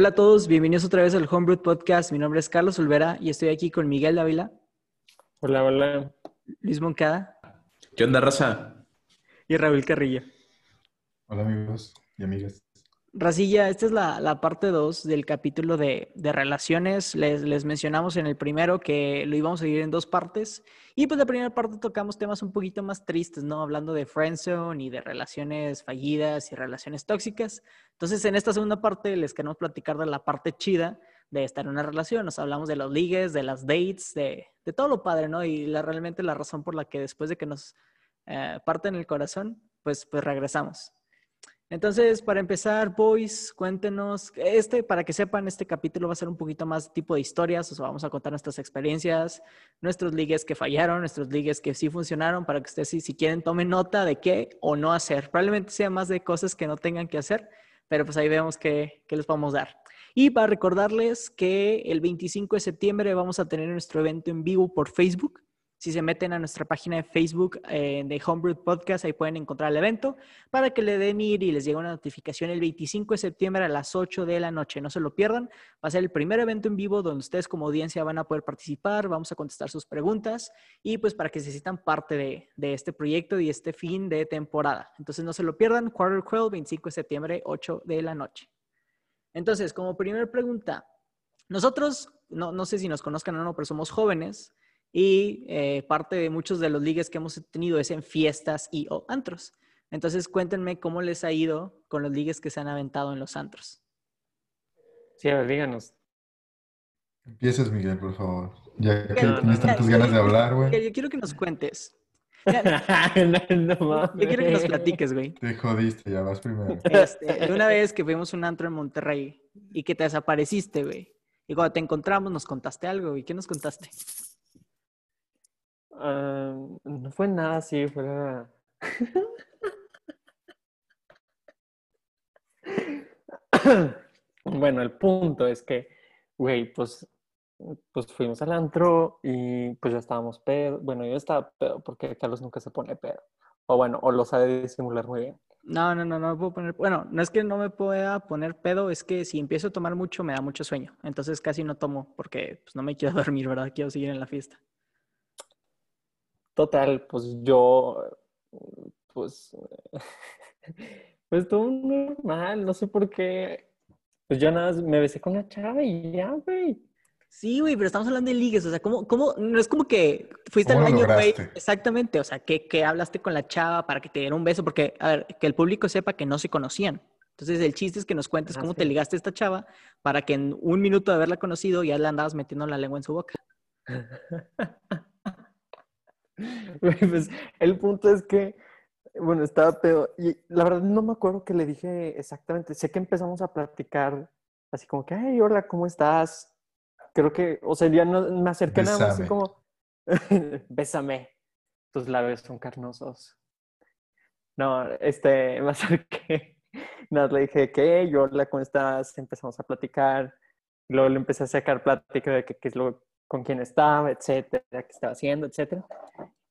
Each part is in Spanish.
Hola a todos, bienvenidos otra vez al Homebrew Podcast. Mi nombre es Carlos Olvera y estoy aquí con Miguel Dávila. Hola, hola. Luis Moncada. ¿Qué onda, raza? Y Raúl Carrillo. Hola amigos y amigas. Racilla, esta es la, parte 2 del capítulo de, relaciones. Les, les, mencionamos en el primero que lo íbamos a dividir en dos partes. Y pues la primera parte tocamos temas un poquito más tristes, ¿no? Hablando de friendzone y de relaciones fallidas y relaciones tóxicas. Entonces, en esta segunda parte les queremos platicar de la parte chida de estar en una relación. Nos hablamos de los ligues, de las dates, de, de todo lo padre, ¿no? Y la, realmente la razón por la que después de que nos eh, parten el corazón, pues, pues regresamos. Entonces, para empezar, boys, cuéntenos, este, para que sepan, este capítulo va a ser un poquito más tipo de historias, o vamos a contar nuestras experiencias, nuestros ligues que fallaron, nuestros ligues que sí funcionaron, para que ustedes, si, si quieren, tomen nota de qué o no hacer. Probablemente sea más de cosas que no tengan que hacer, pero pues ahí vemos qué, qué les podemos dar. Y para recordarles que el 25 de septiembre vamos a tener nuestro evento en vivo por Facebook. Si se meten a nuestra página de Facebook eh, de Homebrew Podcast, ahí pueden encontrar el evento para que le den ir y les llegue una notificación el 25 de septiembre a las 8 de la noche. No se lo pierdan. Va a ser el primer evento en vivo donde ustedes como audiencia van a poder participar, vamos a contestar sus preguntas y pues para que se sientan parte de, de este proyecto y este fin de temporada. Entonces no se lo pierdan. Quarter Crawl, 25 de septiembre, 8 de la noche. Entonces, como primera pregunta, nosotros, no, no sé si nos conozcan o no, pero somos jóvenes y eh, parte de muchos de los ligues que hemos tenido es en fiestas y o antros. Entonces, cuéntenme cómo les ha ido con los ligues que se han aventado en los antros. Sí, a ver, díganos. Empieces, Miguel, por favor. Ya que tienes tantas ganas de hablar, güey. Yo quiero que nos cuentes. yo quiero que nos platiques, güey. Te jodiste, ya vas primero. Este, una vez que fuimos a un antro en Monterrey y que te desapareciste, güey. Y cuando te encontramos nos contaste algo, güey. ¿Qué nos contaste? Ah, no fue nada así, fue bueno, el punto es que, güey, pues, pues fuimos al antro y pues ya estábamos pedo. Bueno, yo estaba pedo porque Carlos nunca se pone pedo. O bueno, o lo sabe disimular muy bien. No, no, no, no me puedo poner. Bueno, no es que no me pueda poner pedo, es que si empiezo a tomar mucho me da mucho sueño. Entonces casi no tomo porque pues, no me quiero dormir, ¿verdad? Quiero seguir en la fiesta. Total, pues yo, pues, pues todo normal, no sé por qué. Pues yo nada más me besé con la chava y ya, güey. Sí, güey, pero estamos hablando de ligues, o sea, ¿cómo, cómo, no es como que fuiste al baño, güey? Exactamente, o sea, que, que hablaste con la chava para que te diera un beso, porque, a ver, que el público sepa que no se conocían. Entonces, el chiste es que nos cuentes cómo te ligaste a esta chava para que en un minuto de haberla conocido ya le andabas metiendo la lengua en su boca. pues el punto es que, bueno, estaba pedo. Y la verdad no me acuerdo que le dije exactamente. Sé que empezamos a platicar así como que, hey, hola, ¿cómo estás? Creo que, o sea, ya no, me acerqué nada más así como, bésame. Tus labios son carnosos. No, este, me acerqué. Nada, le dije, ¿qué? Yo, hola, ¿cómo estás? Empezamos a platicar. Luego le empecé a sacar plática de qué es lo con quién estaba, etcétera, qué estaba haciendo, etcétera.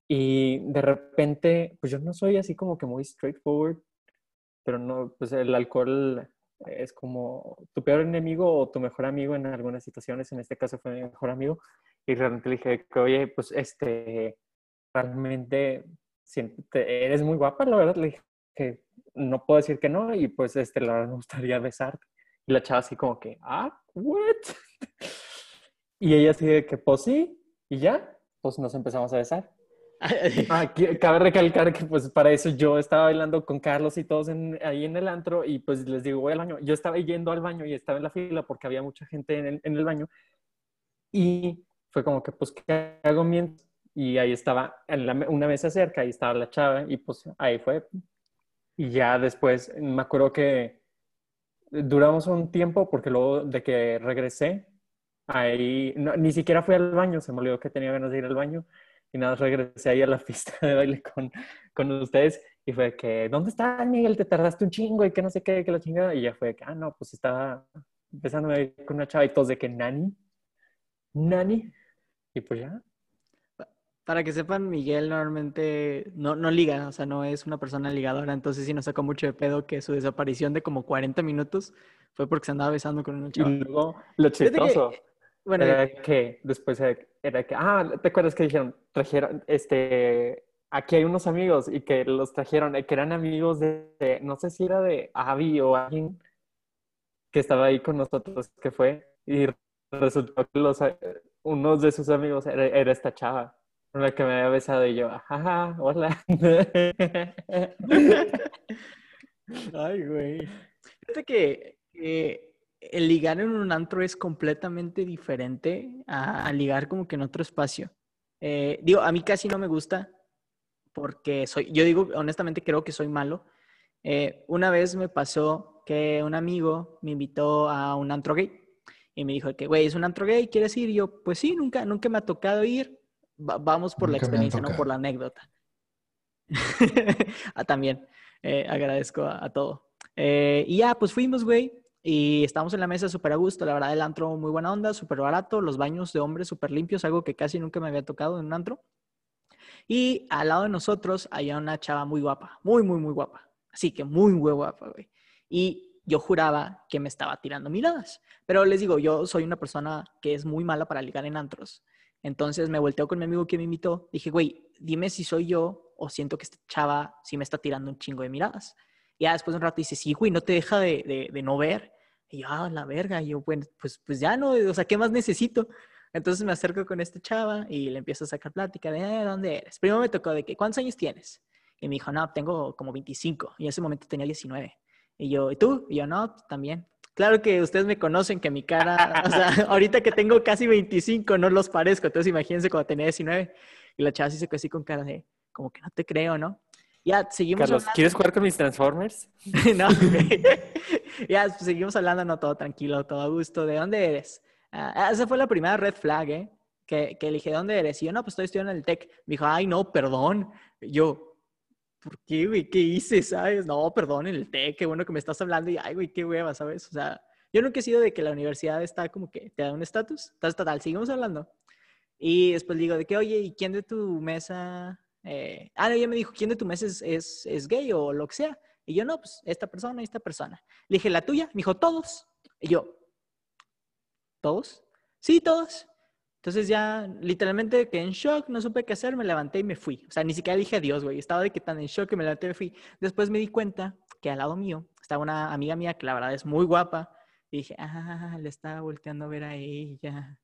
Y de repente, pues yo no soy así como que muy straightforward, pero no, pues el alcohol es como tu peor enemigo o tu mejor amigo en algunas situaciones. En este caso fue mi mejor amigo. Y realmente le dije que, oye, pues este, realmente eres muy guapa, la verdad. Le dije que no puedo decir que no y pues este, la verdad me gustaría besarte. Y la chava así como que, ah, what? Y ella así de que, pues sí, y ya, pues nos empezamos a besar. Ah, cabe recalcar que pues para eso yo estaba bailando con Carlos y todos ahí en el antro y pues les digo, voy al baño. Yo estaba yendo al baño y estaba en la fila porque había mucha gente en el, baño y fue como que pues, ¿qué hago mientras? Y ahí estaba en una mesa cerca, ahí estaba la chava y pues ahí fue. Y ya después me acuerdo que duramos un tiempo porque luego de que regresé Ahí, ni siquiera fui al baño, se me olvidó que tenía ganas de ir al baño y nada, regresé ahí a la pista de baile con, con ustedes y fue que, ¿dónde está Miguel? Te tardaste un chingo y que no sé qué, que la chingada. Y ya fue que, ah, no, pues estaba empezando a ir con una chava y todos de que, ¿nani? ¿Nani? Y pues ya. Para que sepan, Miguel normalmente no, no liga, o sea, no es una persona ligadora, entonces sí nos sacó mucho de pedo que su desaparición de como 40 minutos fue porque se andaba besando con una Y chava. luego, lo que- chistoso Bueno, era que después era- que, ah, ¿te acuerdas que dijeron, trajeron, este, aquí hay unos amigos y que los trajeron, eh, que eran amigos de, de- no sé si era de Avi o alguien que estaba ahí con nosotros, que fue, y resultó que los, eh, unos de sus amigos era, era esta chava, con la que me había besado y yo, ajá, hola. Ay, güey. Fíjate que, que el ligar en un antro es completamente diferente a, a ligar como que en otro espacio. Eh, digo, a mí casi no me gusta porque soy, yo digo, honestamente creo que soy malo. Eh, una vez me pasó que un amigo me invitó a un antro gay y me dijo que, güey, es un antro gay, ¿quieres ir? Y yo, pues sí, nunca, nunca me ha tocado ir. Va- vamos por la Nunca experiencia, no por la anécdota. ah, también. Eh, agradezco a, a todo. Eh, y ya, pues fuimos, güey. Y estábamos en la mesa súper a gusto. La verdad, el antro muy buena onda, súper barato. Los baños de hombres súper limpios, algo que casi nunca me había tocado en un antro. Y al lado de nosotros había una chava muy guapa, muy, muy, muy guapa. Así que muy, muy guapa, güey. Y yo juraba que me estaba tirando miradas. Pero les digo, yo soy una persona que es muy mala para ligar en antros. Entonces me volteo con mi amigo que me invitó. Dije, güey, dime si soy yo o siento que esta chava sí me está tirando un chingo de miradas. Y después de un rato dice, sí, güey, no te deja de, de, no ver. Y yo, ah, la verga. Y yo, bueno, pues, pues ya no, o sea, ¿qué más necesito? Entonces me acerco con esta chava y le empiezo a sacar plática de, "Eh, ¿dónde eres? Primero me tocó de que, ¿cuántos años tienes? Y me dijo, no, tengo como 25. Y en ese momento tenía 19. Y yo, ¿y tú? Y yo, no, también. Claro que ustedes me conocen que mi cara, o sea, ahorita que tengo casi 25 no los parezco. Entonces imagínense cuando tenía 19. Y la chava se quedó así con cara de, como que no te creo, ¿no? Ya, seguimos Carlos, hablando. ¿quieres jugar con mis Transformers? no, ya seguimos hablando, no todo tranquilo, todo a gusto. ¿De dónde eres? Ah, esa fue la primera red flag, ¿eh? Que, que le dije, ¿de dónde eres? Y yo, no, pues estoy estudiando en el TEC. Me dijo, ay, no, perdón. Y yo, ¿por qué, güey? ¿Qué hice, sabes? No, perdón, en el TEC, qué bueno que me estás hablando. Y, ay, güey, qué hueva, ¿sabes? O sea, yo nunca he sido de que la universidad está como que te da un estatus. Entonces, total, seguimos hablando. Y después digo de que, oye, ¿y quién de tu mesa? Eh, Ah, ella me dijo, ¿quién de tu mesa es, es, gay o lo que sea? Y yo, no, pues esta persona y esta persona. Le dije, ¿la tuya? Me dijo, todos. Y yo, ¿todos? Sí, todos. Entonces ya literalmente quedé en shock, no supe qué hacer, me levanté y me fui. O sea, ni siquiera dije adiós, güey. Estaba de que tan en shock que me levanté y me fui. Después me di cuenta que al lado mío estaba una amiga mía que la verdad es muy guapa. Y dije, ah, le estaba volteando a ver a ella.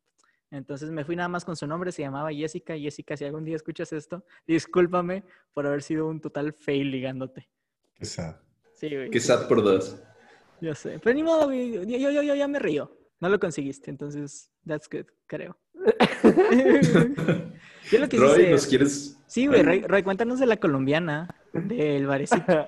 Entonces me fui nada más con su nombre, se llamaba Jessica. Jessica, si algún día escuchas esto, discúlpame por haber sido un total fail ligándote. Qué sad. Sí, güey. Qué sad por dos. Ya sé. Pero ni modo, güey. Yo, yo, yo, yo ya me río. No lo conseguiste, entonces, that's good, creo. yo lo que Roy, hice- ¿nos quieres? Sí, güey, Roy, Roy, cuéntanos de la colombiana, del barecito.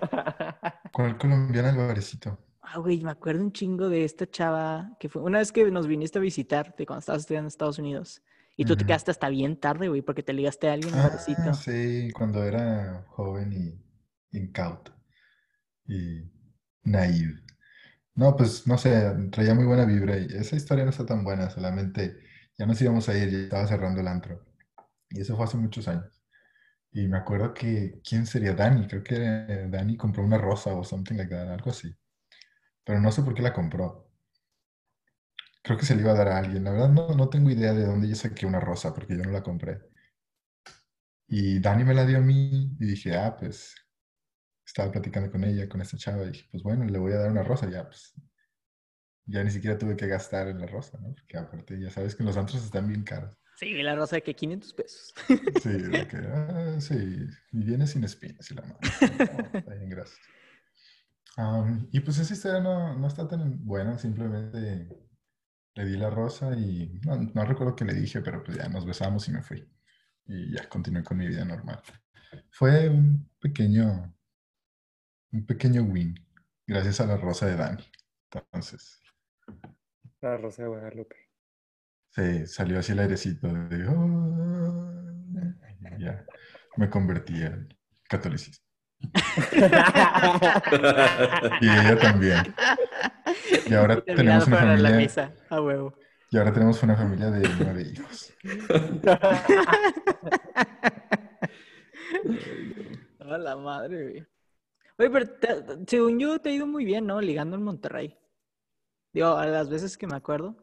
¿Cuál colombiana el barecito? Ah, güey, me acuerdo un chingo de esta chava que fue una vez que nos viniste a visitar de cuando estabas estudiando en Estados Unidos. Y tú te quedaste hasta bien tarde, güey, porque te ligaste a alguien. Ah, sí, cuando era joven y incauto y naive. No, pues no sé, traía muy buena vibra y esa historia no está tan buena, solamente ya nos íbamos a ir, ya estaba cerrando el antro. Y eso fue hace muchos años. Y me acuerdo que, ¿quién sería? Dani, creo que Dani compró una rosa o something like that, algo así. Pero no sé por qué la compró. Creo que se le iba a dar a alguien. La verdad no, no tengo idea de dónde yo saqué una rosa porque yo no la compré. Y Dani me la dio a mí y dije, ah, pues estaba platicando con ella, con esta chava, y dije, pues bueno, le voy a dar una rosa, ya, pues ya ni siquiera tuve que gastar en la rosa, ¿no? Porque aparte ya sabes que los antros están bien caros. Sí, la rosa de que 500 pesos. Sí, de que, ah, sí, y viene sin espinas y la madre. No, está bien, gracias. Am, y pues esa historia no, no está tan buena, simplemente le di la rosa y no, no recuerdo qué le dije, pero pues ya nos besamos y me fui. Y ya continué con mi vida normal. Fue un pequeño, un pequeño win, gracias a la rosa de Dani. Entonces, La Rosa de Guadalupe. se salió así el airecito de, "Oh", ya me convertí al catolicismo. Y ella también. Y ahora Terminado tenemos una para la familia. misa, a huevo. Y ahora tenemos una familia de nueve hijos. A la madre, güey. Oye, pero te- según yo te ha ido muy bien, ¿no? Ligando en Monterrey. Digo, a las veces que me acuerdo.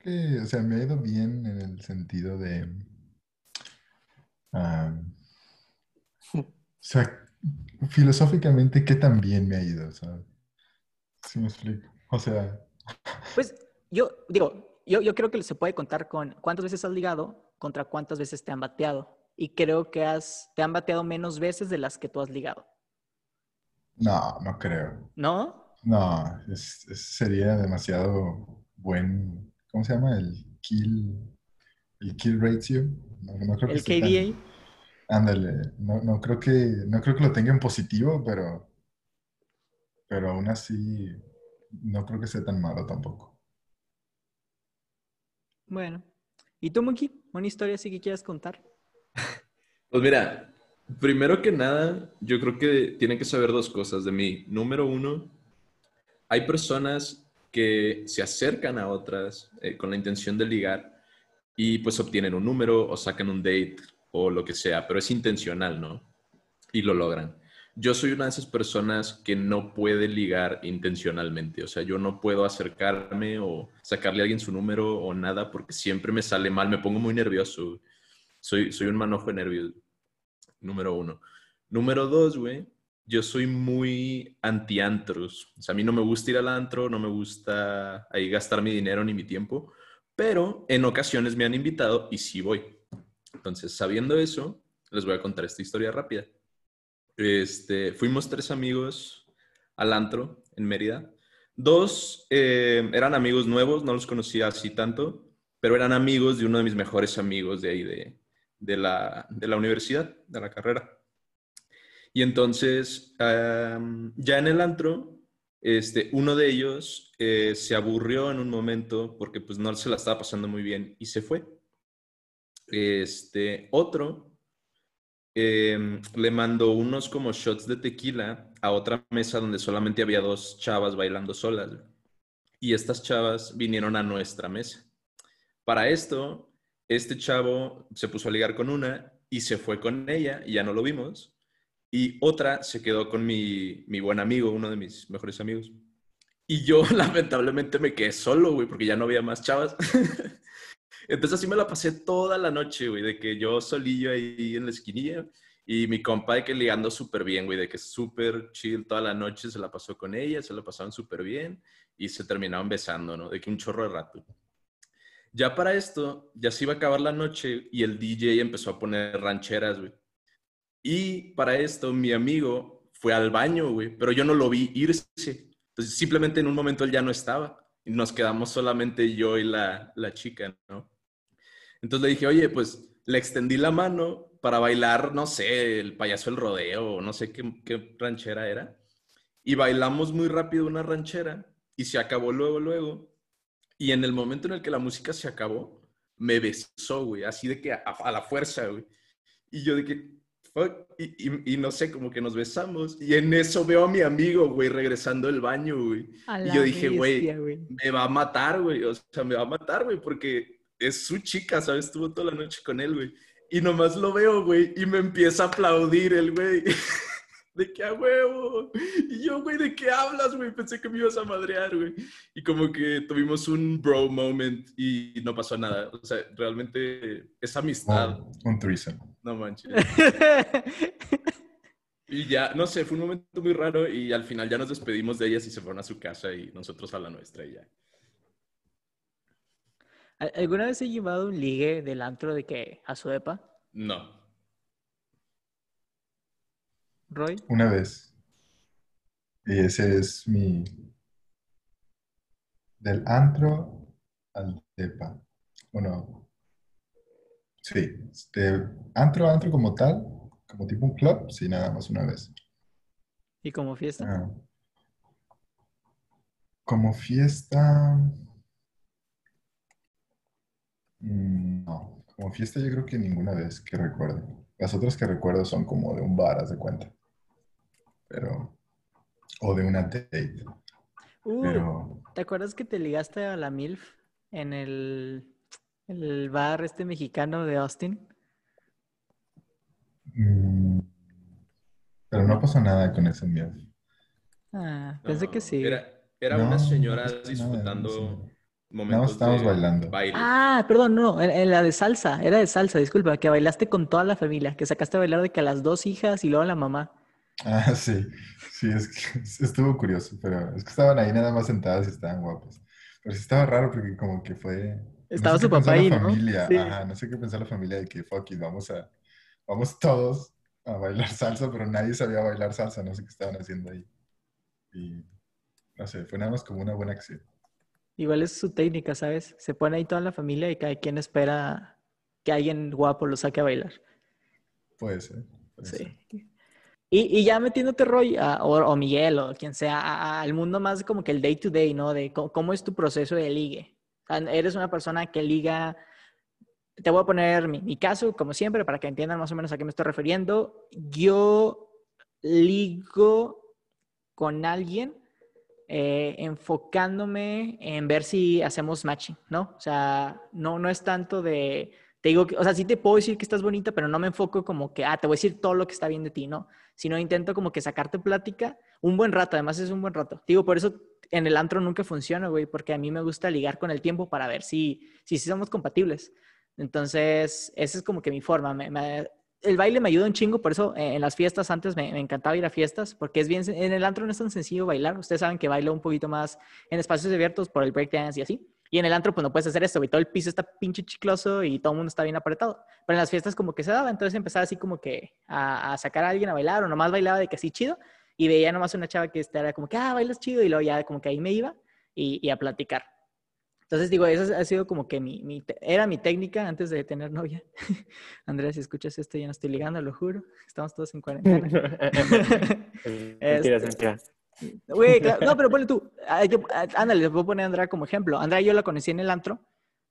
que, o sea, me ha ido bien en el sentido de, ah, o sea, filosóficamente, ¿qué tan bien me ha ido? ¿sabes? ¿Sí me explico? O sea, Pues yo digo, yo, yo creo que se puede contar con cuántas veces has ligado contra cuántas veces te han bateado. Y creo que has, te han bateado menos veces de las que tú has ligado. no, no creo. ¿No? No, es- es- sería demasiado buen, ¿cómo se llama? El kill, el kill ratio. No, no creo que El tan- KDA. Ándale, no, no creo que, no creo que lo tenga en positivo, pero, pero aún así no creo que sea tan malo tampoco. Bueno. ¿Y tú, Monkey? ¿Una historia así que quieras contar? Pues mira, primero que nada, yo creo que tienen que saber dos cosas de mí. Número uno, hay personas que se acercan a otras eh, con la intención de ligar y pues obtienen un número o sacan un date o lo que sea, pero es intencional, ¿no? Y lo logran. Yo soy una de esas personas que no puede ligar intencionalmente, o sea, yo no puedo acercarme o sacarle a alguien su número o nada porque siempre me sale mal, me pongo muy nervioso. Soy, soy un manojo de nervios, número uno. Número dos, güey, yo soy muy anti-antros. O sea, a mí no me gusta ir al antro, no me gusta ahí gastar mi dinero ni mi tiempo, pero en ocasiones me han invitado y sí voy. Entonces, sabiendo eso, les voy a contar esta historia rápida. Este, fuimos tres amigos al antro en Mérida. Dos eh, eran amigos nuevos, no los conocía así tanto, pero eran amigos de uno de mis mejores amigos de ahí, de, de, la, de la universidad, de la carrera. Y entonces, ya en el antro, este, uno de ellos eh, se aburrió en un momento porque pues no se la estaba pasando muy bien y se fue. Este, otro eh, le mandó unos como shots de tequila a otra mesa donde solamente había dos chavas bailando solas. Y estas chavas vinieron a nuestra mesa. Para esto, este chavo se puso a ligar con una y se fue con ella y ya no lo vimos. Y otra se quedó con mi, mi buen amigo, uno de mis mejores amigos. Y yo lamentablemente me quedé solo, güey, porque ya no había más chavas. Entonces así me la pasé toda la noche, güey, de que yo solillo ahí en la esquinilla y mi compa de que ligando súper bien, güey, de que súper chill toda la noche se la pasó con ella, se la pasaban súper bien y se terminaban besando, ¿no? De que un chorro de rato. Ya para esto, ya se iba a acabar la noche y el DJ empezó a poner rancheras, güey. Y para esto, mi amigo fue al baño, güey, pero yo no lo vi irse. Entonces, simplemente en un momento él ya no estaba. Y nos quedamos solamente yo y la, la chica, ¿no? Entonces le dije, oye, pues le extendí la mano para bailar, no sé, el payaso el rodeo, no sé qué, qué ranchera era. Y bailamos muy rápido una ranchera y se acabó luego, luego. Y en el momento en el que la música se acabó, me besó, güey, así de que a, a la fuerza, güey. Y yo de que, fuck, y, y, y, no sé, como que nos besamos. Y en eso veo a mi amigo, güey, regresando del baño, güey. Y yo dije, güey, me va a matar, güey. O sea, me va a matar, güey, porque es su chica, ¿sabes? Estuvo toda la noche con él, güey. Y nomás lo veo, güey, y me empieza a aplaudir el güey. de que a huevo. Y yo, güey, ¿de qué hablas, güey? Pensé que me ibas a madrear, güey. Y como que tuvimos un bro moment y no pasó nada. O sea, realmente es amistad. Oh, un threesome. No manches. y ya, no sé, fue un momento muy raro y al final ya nos despedimos de ellas y se fueron a su casa y nosotros a la nuestra y ya. ¿Alguna vez he llevado un ligue del antro de que a su depa? No. Roy. Una vez. Y ese es mi... Del antro al depa. Bueno, sí. De antro a antro como tal, como tipo un club, sí, nada más una vez. ¿Y como fiesta? Ah. Como fiesta... Mm, No, como fiesta yo creo que ninguna vez que recuerde. Las otras que recuerdo son como de un bar, haz de cuenta. Pero... O de una date. Uh, Pero... ¿Te acuerdas que te ligaste a la MILF en el, el bar este mexicano de Austin? Mm, Pero no pasó nada con ese miedo. Ah, pensé que sí. Era, era No, unas no señoras no estábamos de bailando. baile. Ah, perdón, no, en, en la de salsa, era de salsa, disculpa, que bailaste con toda la familia, que sacaste a bailar de que a las dos hijas y luego a la mamá. Ah, sí, sí, es que estuvo curioso, pero es que estaban ahí nada más sentadas y estaban guapos. Pero sí estaba raro porque como que fue... no Estaba sé su papá la ahí, ¿no? familia, Sí. ajá, no sé qué pensó la familia de que, fuck it, vamos a, vamos todos a bailar salsa, pero nadie sabía bailar salsa, no sé qué estaban haciendo ahí. Y, no sé, fue nada más como una buena acción. Igual es su técnica, ¿sabes? Se pone ahí toda la familia y cada quien espera que alguien guapo lo saque a bailar. Puede ser. puede ser. Sí. Y, y ya metiéndote Roy, a- o, o Miguel, o quien sea, a- a- al mundo más como que el day to day, ¿no? De cómo, cómo es tu proceso de ligue. O sea, eres una persona que liga. Te voy a poner mi, mi caso, como siempre, para que entiendan más o menos a qué me estoy refiriendo. Yo ligo con alguien eh, enfocándome en ver si hacemos matching, ¿no? O sea, no, no es tanto de, te digo, que, o sea, sí te puedo decir que estás bonita, pero no me enfoco como que, ah, te voy a decir todo lo que está bien de ti, ¿no? Sino intento como que sacarte plática un buen rato, además es un buen rato. Digo, por eso en el antro nunca funciona, güey, porque a mí me gusta ligar con el tiempo para ver si, si, si somos compatibles. Entonces, esa es como que mi forma. Me- me- el baile me ayuda un chingo, por eso eh, en las fiestas antes me, encantaba ir a fiestas, porque es bien, en el antro no es tan sencillo bailar. Ustedes saben que bailo un poquito más en espacios abiertos por el breakdance y así. Y en el antro, pues no puedes hacer esto, güey. Todo el piso está pinche chicloso y todo el mundo está bien apretado. Pero en las fiestas como que se daba, entonces empezaba así como que a, sacar a alguien a bailar o nomás bailaba de que así chido y veía nomás una chava que era como que, ah, bailas chido y luego ya como que ahí me iba y, y a platicar. Entonces digo, esa ha sido como que mi, mi era mi técnica antes de tener novia. Andrea, si escuchas esto, ya no estoy ligando, lo juro. Estamos todos en cuarentena. Mentira, es Este. Güey, claro, no, pero ponle tú. á- Ándale, les voy a poner a Andrea como ejemplo. Andrea yo la conocí en el antro.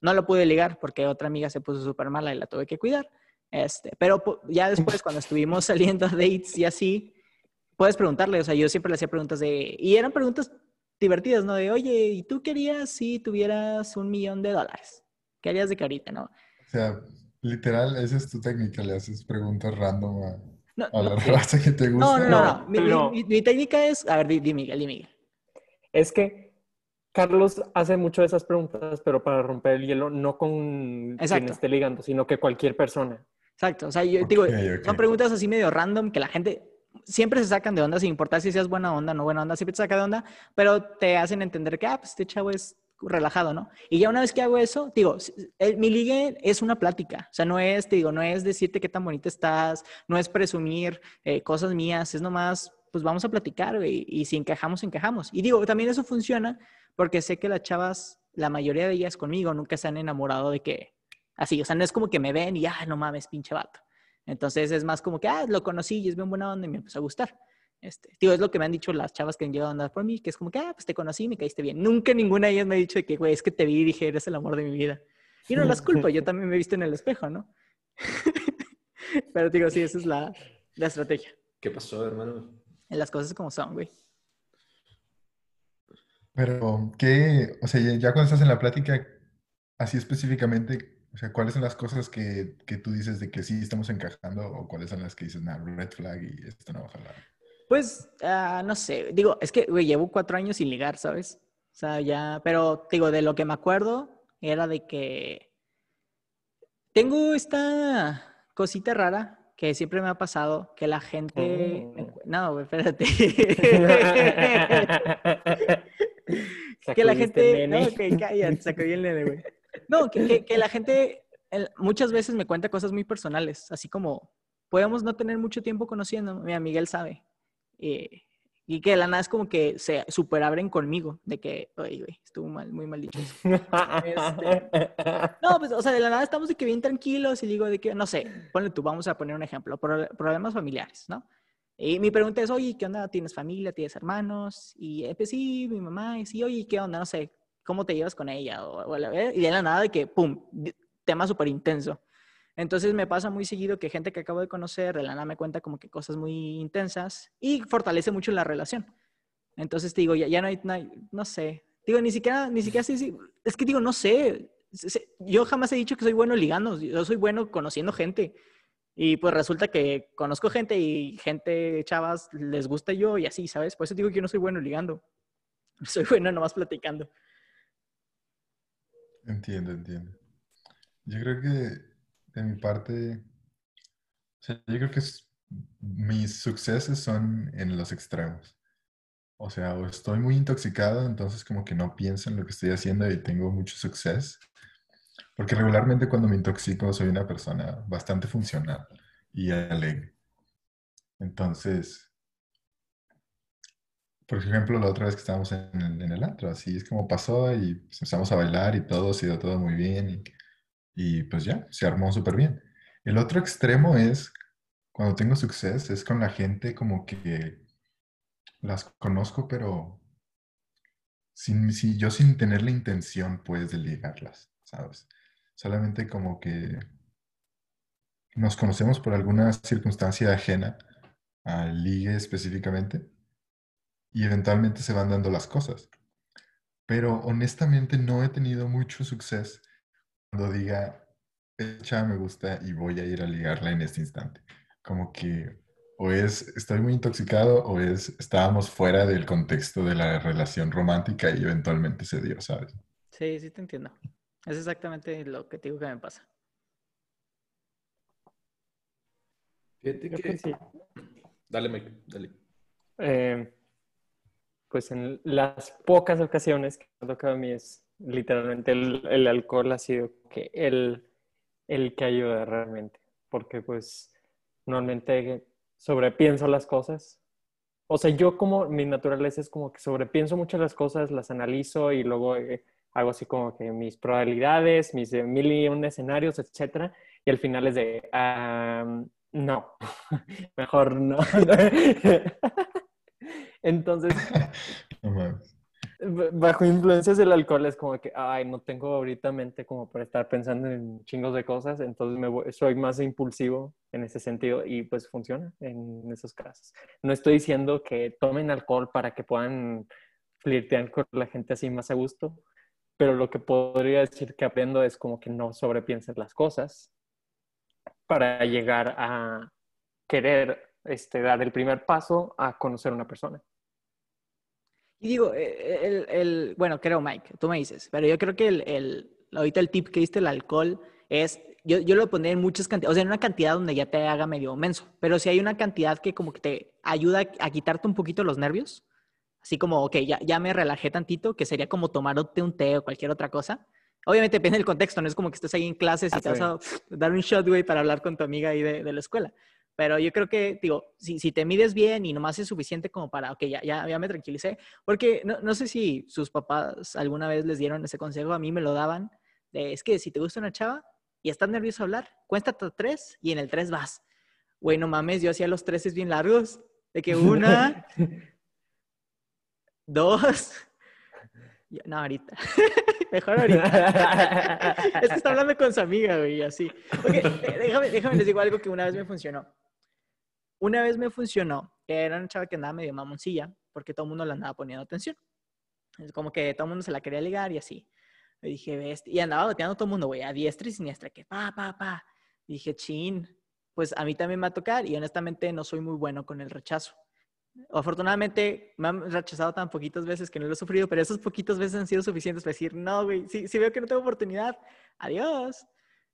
No la pude ligar porque otra amiga se puso súper mala y la tuve que cuidar. Este, pero ya después, cuando estuvimos saliendo a dates y así, puedes preguntarle. O sea, yo siempre le hacía preguntas de... Y eran preguntas divertidas, ¿no? De, oye, ¿y tú querías si tuvieras un millón de dólares? ¿Qué harías de carita, no? O sea, literal, esa es tu técnica, le haces preguntas random a, No, a la no, raza que te no, gusta. no, no, no. Mi, mi- No. mi- mi técnica es... A ver, di, di Miguel, di Miguel. Es que Carlos hace mucho de esas preguntas, pero para romper el hielo, no con quien Exacto. esté ligando, sino que cualquier persona. Exacto, o sea, yo digo, Ok, ok. son preguntas así medio random que la gente siempre se sacan de onda sin importar si seas buena onda o no buena onda, siempre te saca de onda, pero te hacen entender que, ah, pues este chavo es relajado, ¿no? Y ya una vez que hago eso, digo, el- mi ligue es una plática, o sea, no es, te digo, no es decirte qué tan bonita estás, no es presumir eh, cosas mías, es nomás, pues vamos a platicar, güey, y si encajamos, encajamos. Y digo, también eso funciona porque sé que las chavas, la mayoría de ellas conmigo, nunca se han enamorado de que, así, o sea, no es como que me ven y, ah, no mames, pinche vato. Entonces es más como que, ah, lo conocí y es bien buena onda y me empezó a gustar. Este, digo, es lo que me han dicho las chavas que han llegado a andar por mí, que es como que, ah, pues te conocí y me caíste bien. Nunca ninguna de ellas me ha dicho de que, güey, es que te vi y dije, eres el amor de mi vida. Y no las culpo, yo también me he visto en el espejo, ¿no? Pero digo, sí, esa es la, la estrategia. ¿Qué pasó, hermano? En las cosas como son, güey. Pero, ¿qué? O sea, ya, ya cuando estás en la plática, así específicamente, o sea, ¿cuáles son las cosas que, que tú dices de que sí estamos encajando o cuáles son las que dices, nah, red flag y esto no va a jalar? Pues, ah, no sé, digo, es que, güey, llevo cuatro años sin ligar, ¿sabes? O sea, ya, pero digo, de lo que me acuerdo era de que tengo esta cosita rara que siempre me ha pasado, que la gente... Oh. No, güey, espérate. que la Sacudiste, gente... nene. No, que cállate, sacudí el nene, güey. No, que, que- que la gente el- muchas veces me cuenta cosas muy personales, así como podemos no tener mucho tiempo conociendo, mira, Miguel sabe. eh, y que de la nada es como que se super abren conmigo, de que, oye, güey, estuvo mal, muy mal dicho eso. Este, No, pues, o sea, de la nada estamos de que bien tranquilos y digo de que, no sé, ponle tú, vamos a poner un ejemplo, pro- problemas familiares, ¿no? Y mi pregunta es, oye, ¿qué onda? ¿Tienes familia? ¿Tienes hermanos? Y eh, pues sí, mi mamá, y sí, oye, ¿qué onda? No sé, ¿cómo te llevas con ella? O, o la- y de la nada de que, pum, tema súper intenso. Entonces me pasa muy seguido que gente que acabo de conocer, de la nada me cuenta como que cosas muy intensas y fortalece mucho la relación. Entonces te digo, ya, ya no hay, no hay- no sé, Digo, ni siquiera, ni siquiera sé es que digo, no sé. Yo jamás he dicho que soy bueno ligando, yo soy bueno conociendo gente. Y pues resulta que conozco gente y gente, chavas, les gusta yo y así, ¿sabes? Por eso digo que yo no soy bueno ligando. Soy bueno nomás platicando. Entiendo, entiendo. Yo creo que de mi parte, o sea, yo creo que es- mis sucesos son en los extremos. O sea, o estoy muy intoxicado, entonces como que no pienso en lo que estoy haciendo y tengo mucho suceso. Porque regularmente cuando me intoxico soy una persona bastante funcional y alegre. Entonces, por ejemplo, la otra vez que estábamos en el, en el antro, así es como pasó y pues, empezamos a bailar y todo, se dio todo muy bien y, y pues ya, se armó súper bien. El otro extremo es, cuando tengo suceso, es con la gente como que las conozco, pero sin, si- yo sin tener la intención, pues, de ligarlas, ¿sabes? Solamente como que nos conocemos por alguna circunstancia ajena al ligue específicamente y eventualmente se van dando las cosas. Pero honestamente no he tenido mucho suceso cuando diga, esta me gusta y voy a ir a ligarla en este instante. Como que o es estoy muy intoxicado o es estábamos fuera del contexto de la relación romántica y eventualmente se dio, ¿sabes? Sí, sí te entiendo. Es exactamente lo que te digo que me pasa. Fíjate que- que sí. Dale, Mike, dale. Eh, pues en las pocas ocasiones que me ha tocado a mí es literalmente el, alcohol ha sido que el, el que ayuda realmente, porque pues normalmente sobrepienso las cosas. O sea, yo como mi naturaleza es como que sobrepienso mucho las cosas, las analizo y luego eh, hago así como que mis probabilidades, mis eh, mil y un escenarios, etcétera, y al final es de, ah, no, mejor no. Entonces, bajo influencias del alcohol es como que, ay, no tengo ahorita mente como para estar pensando en chingos de cosas, entonces me voy- soy más impulsivo en ese sentido y pues funciona en esos casos. No estoy diciendo que tomen alcohol para que puedan flirtear con la gente así más a gusto, pero lo que podría decir que aprendo es como que no sobrepienses las cosas para llegar a querer este, dar el primer paso a conocer a una persona. Y digo, eh, el, el- bueno, creo, Mike, tú me dices, pero yo creo que el, el- ahorita el tip que diste, el alcohol, es, yo, yo lo pondría en muchas cantidades, o sea, en una cantidad donde ya te haga medio menso, pero si hay una cantidad que como que te ayuda a quitarte un poquito los nervios, así como, ok, ya, ya me relajé tantito, que sería como tomarte un té o cualquier otra cosa. Obviamente depende del contexto, no es como que estés ahí en clases y Ah, te vas a dar un shot, güey, para hablar con tu amiga ahí de, de la escuela. Pero yo creo que, digo, si, si te mides bien y nomás es suficiente como para, ok, ya, ya, ya me tranquilicé, porque no, no sé si sus papás alguna vez les dieron ese consejo, a mí me lo daban, de, es que si te gusta una chava y estás nervioso a hablar, cuenta hasta tres y en el tres vas. Güey, no mames, yo hacía los treses bien largos, de que una, dos, no, ahorita, mejor ahorita. es que está hablando con su amiga, güey, así. Ok, déjame, déjame les digo algo que una vez me funcionó. Una vez me funcionó, era una chava que andaba medio mamoncilla, porque todo el mundo le andaba poniendo atención. Es como que todo el mundo se la quería ligar y así. Y dije, ves, y andaba bateando todo el mundo, güey, a diestra y siniestra, que pa, pa, pa. Y dije, chin, pues a mí también me va a tocar y honestamente no soy muy bueno con el rechazo. Afortunadamente me han rechazado tan poquitas veces que no lo he sufrido, pero esas poquitas veces han sido suficientes para decir, no, güey, si, si veo que no tengo oportunidad, adiós.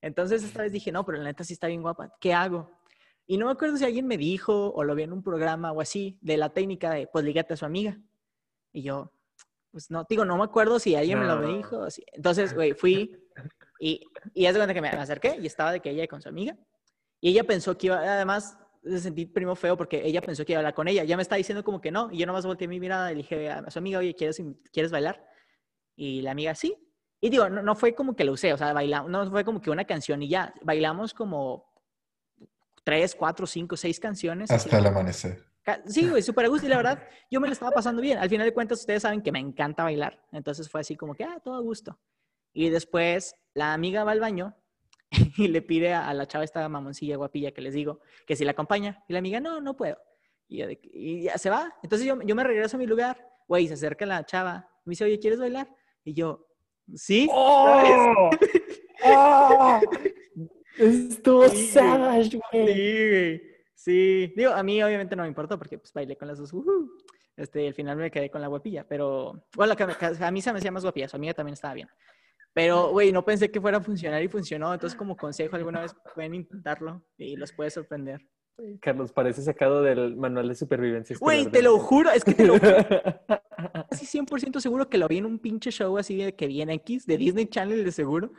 Entonces esta vez dije, no, pero la neta sí está bien guapa, ¿qué hago? Y no me acuerdo si alguien me dijo o lo vi en un programa o así, de la técnica de, pues lígate a su amiga. Y yo, pues no, digo, no me acuerdo si alguien me lo dijo. si- Entonces, güey, fui y, y de cuenta que me me acerqué y estaba de que ella con su amiga. Y ella pensó que iba, además, se sentí primo feo porque ella pensó que iba a hablar con ella. Ya me está diciendo como que no. Y yo nomás volteé mi mirada y le dije a su amiga, oye, ¿quieres, ¿quieres bailar? Y la amiga, sí. Y digo, no, no fue como que lo usé, o sea, bailamos, no fue como que una canción y ya. Bailamos como tres, cuatro, cinco, seis canciones. Hasta el amanecer. Sí, güey, súper a gusto. Y la verdad, yo me lo estaba pasando bien. Al final de cuentas, ustedes saben que me encanta bailar. Entonces fue así como que, ah, todo a gusto. Y después la amiga va al baño y le pide a, la chava esta mamoncilla guapilla que les digo que si la acompaña. Y la amiga, no, no puedo. De y ya se va. Entonces yo, yo me regreso a mi lugar. Güey, se acerca la chava Me dice, oye, ¿quieres bailar? Y yo, ¿sí? ¡Oh! ¡Oh! Estuvo Sí, savage, güey. Sí, güey. Sí. Digo, a mí obviamente no me importó porque pues bailé con las dos. Este, al final me quedé con la guapilla, pero... Bueno, que me- que a mí se me hacía más guapilla, su amiga también estaba bien. Pero, güey, no pensé que fuera a funcionar y funcionó. Entonces, como consejo, alguna vez pueden intentarlo y los puede sorprender. Carlos, parece sacado del manual de supervivencia. Güey, te lo juro, es que te lo juro. Casi 100% seguro que lo vi en un pinche show así de que vi en X, de Disney Channel de seguro.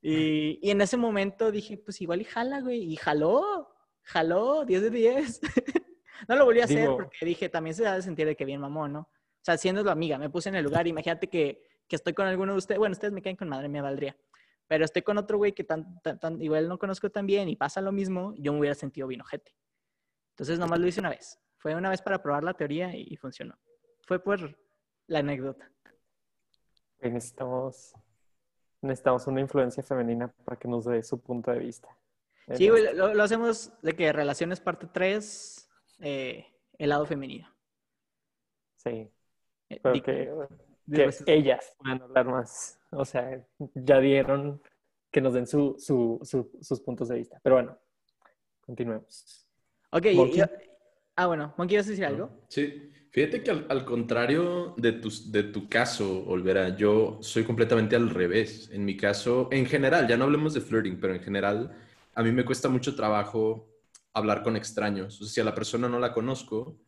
Y, y en ese momento dije, pues igual y jala, güey. Y jaló, jaló, 10 de 10. no lo volví a hacer Digo- porque dije, también se da de sentir de que bien mamón, ¿no? O sea, siendo la amiga, me puse en el lugar. Imagínate que, que estoy con alguno de ustedes. Bueno, ustedes me caen con madre, me valdría. Pero estoy con otro güey que tan, tan, tan- igual no conozco tan bien y pasa lo mismo, yo me hubiera sentido bien ojete. Entonces nomás lo hice una vez. Fue una vez para probar la teoría y, y funcionó. Fue por la anécdota. Güey, Necesitamos, necesitamos una influencia femenina para que nos dé su punto de vista. Sí, güey, lo, lo hacemos de que relaciones parte 3, eh, el lado femenino. Sí, Eh, pero que, que ellas puedan hablar más. O sea, ya dieron que nos den su, su- su- sus puntos de vista. Pero bueno, continuemos. Ok, y- ah, bueno, Monkey, ¿vas a decir algo? Sí, fíjate que al, al contrario de tu, de tu caso, Olvera, yo soy completamente al revés. En mi caso, en general, ya no hablemos de flirting, pero en general, a mí me cuesta mucho trabajo hablar con extraños. O sea, si a la persona no la conozco,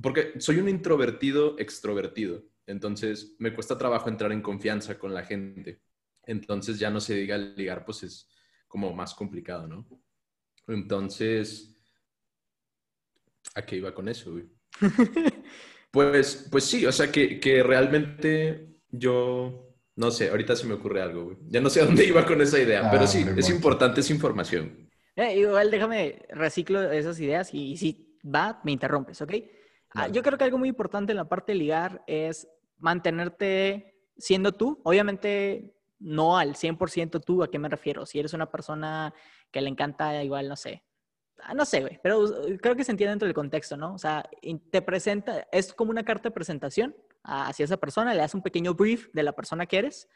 porque soy un introvertido extrovertido, entonces me cuesta trabajo entrar en confianza con la gente. Entonces ya no se diga ligar, pues es como más complicado, ¿no? Entonces, ¿a qué iba con eso, güey? Pues, pues sí, o sea que, que realmente yo, no sé, ahorita se me ocurre algo, güey. Ya no sé a dónde iba con esa idea, Ah, pero sí, es importante esa información. Eh, igual déjame reciclo esas ideas y, si va, me interrumpes, ¿ok? Ah, yo creo que algo muy importante en la parte de ligar es mantenerte siendo tú. Obviamente no al 100% tú, ¿a qué me refiero? Si eres una persona que le encanta igual, no sé. Ah, No sé, güey, pero uh, creo que se entiende dentro del contexto, ¿no? O sea, te presenta, es como una carta de presentación hacia esa persona, le das un pequeño brief de la persona que eres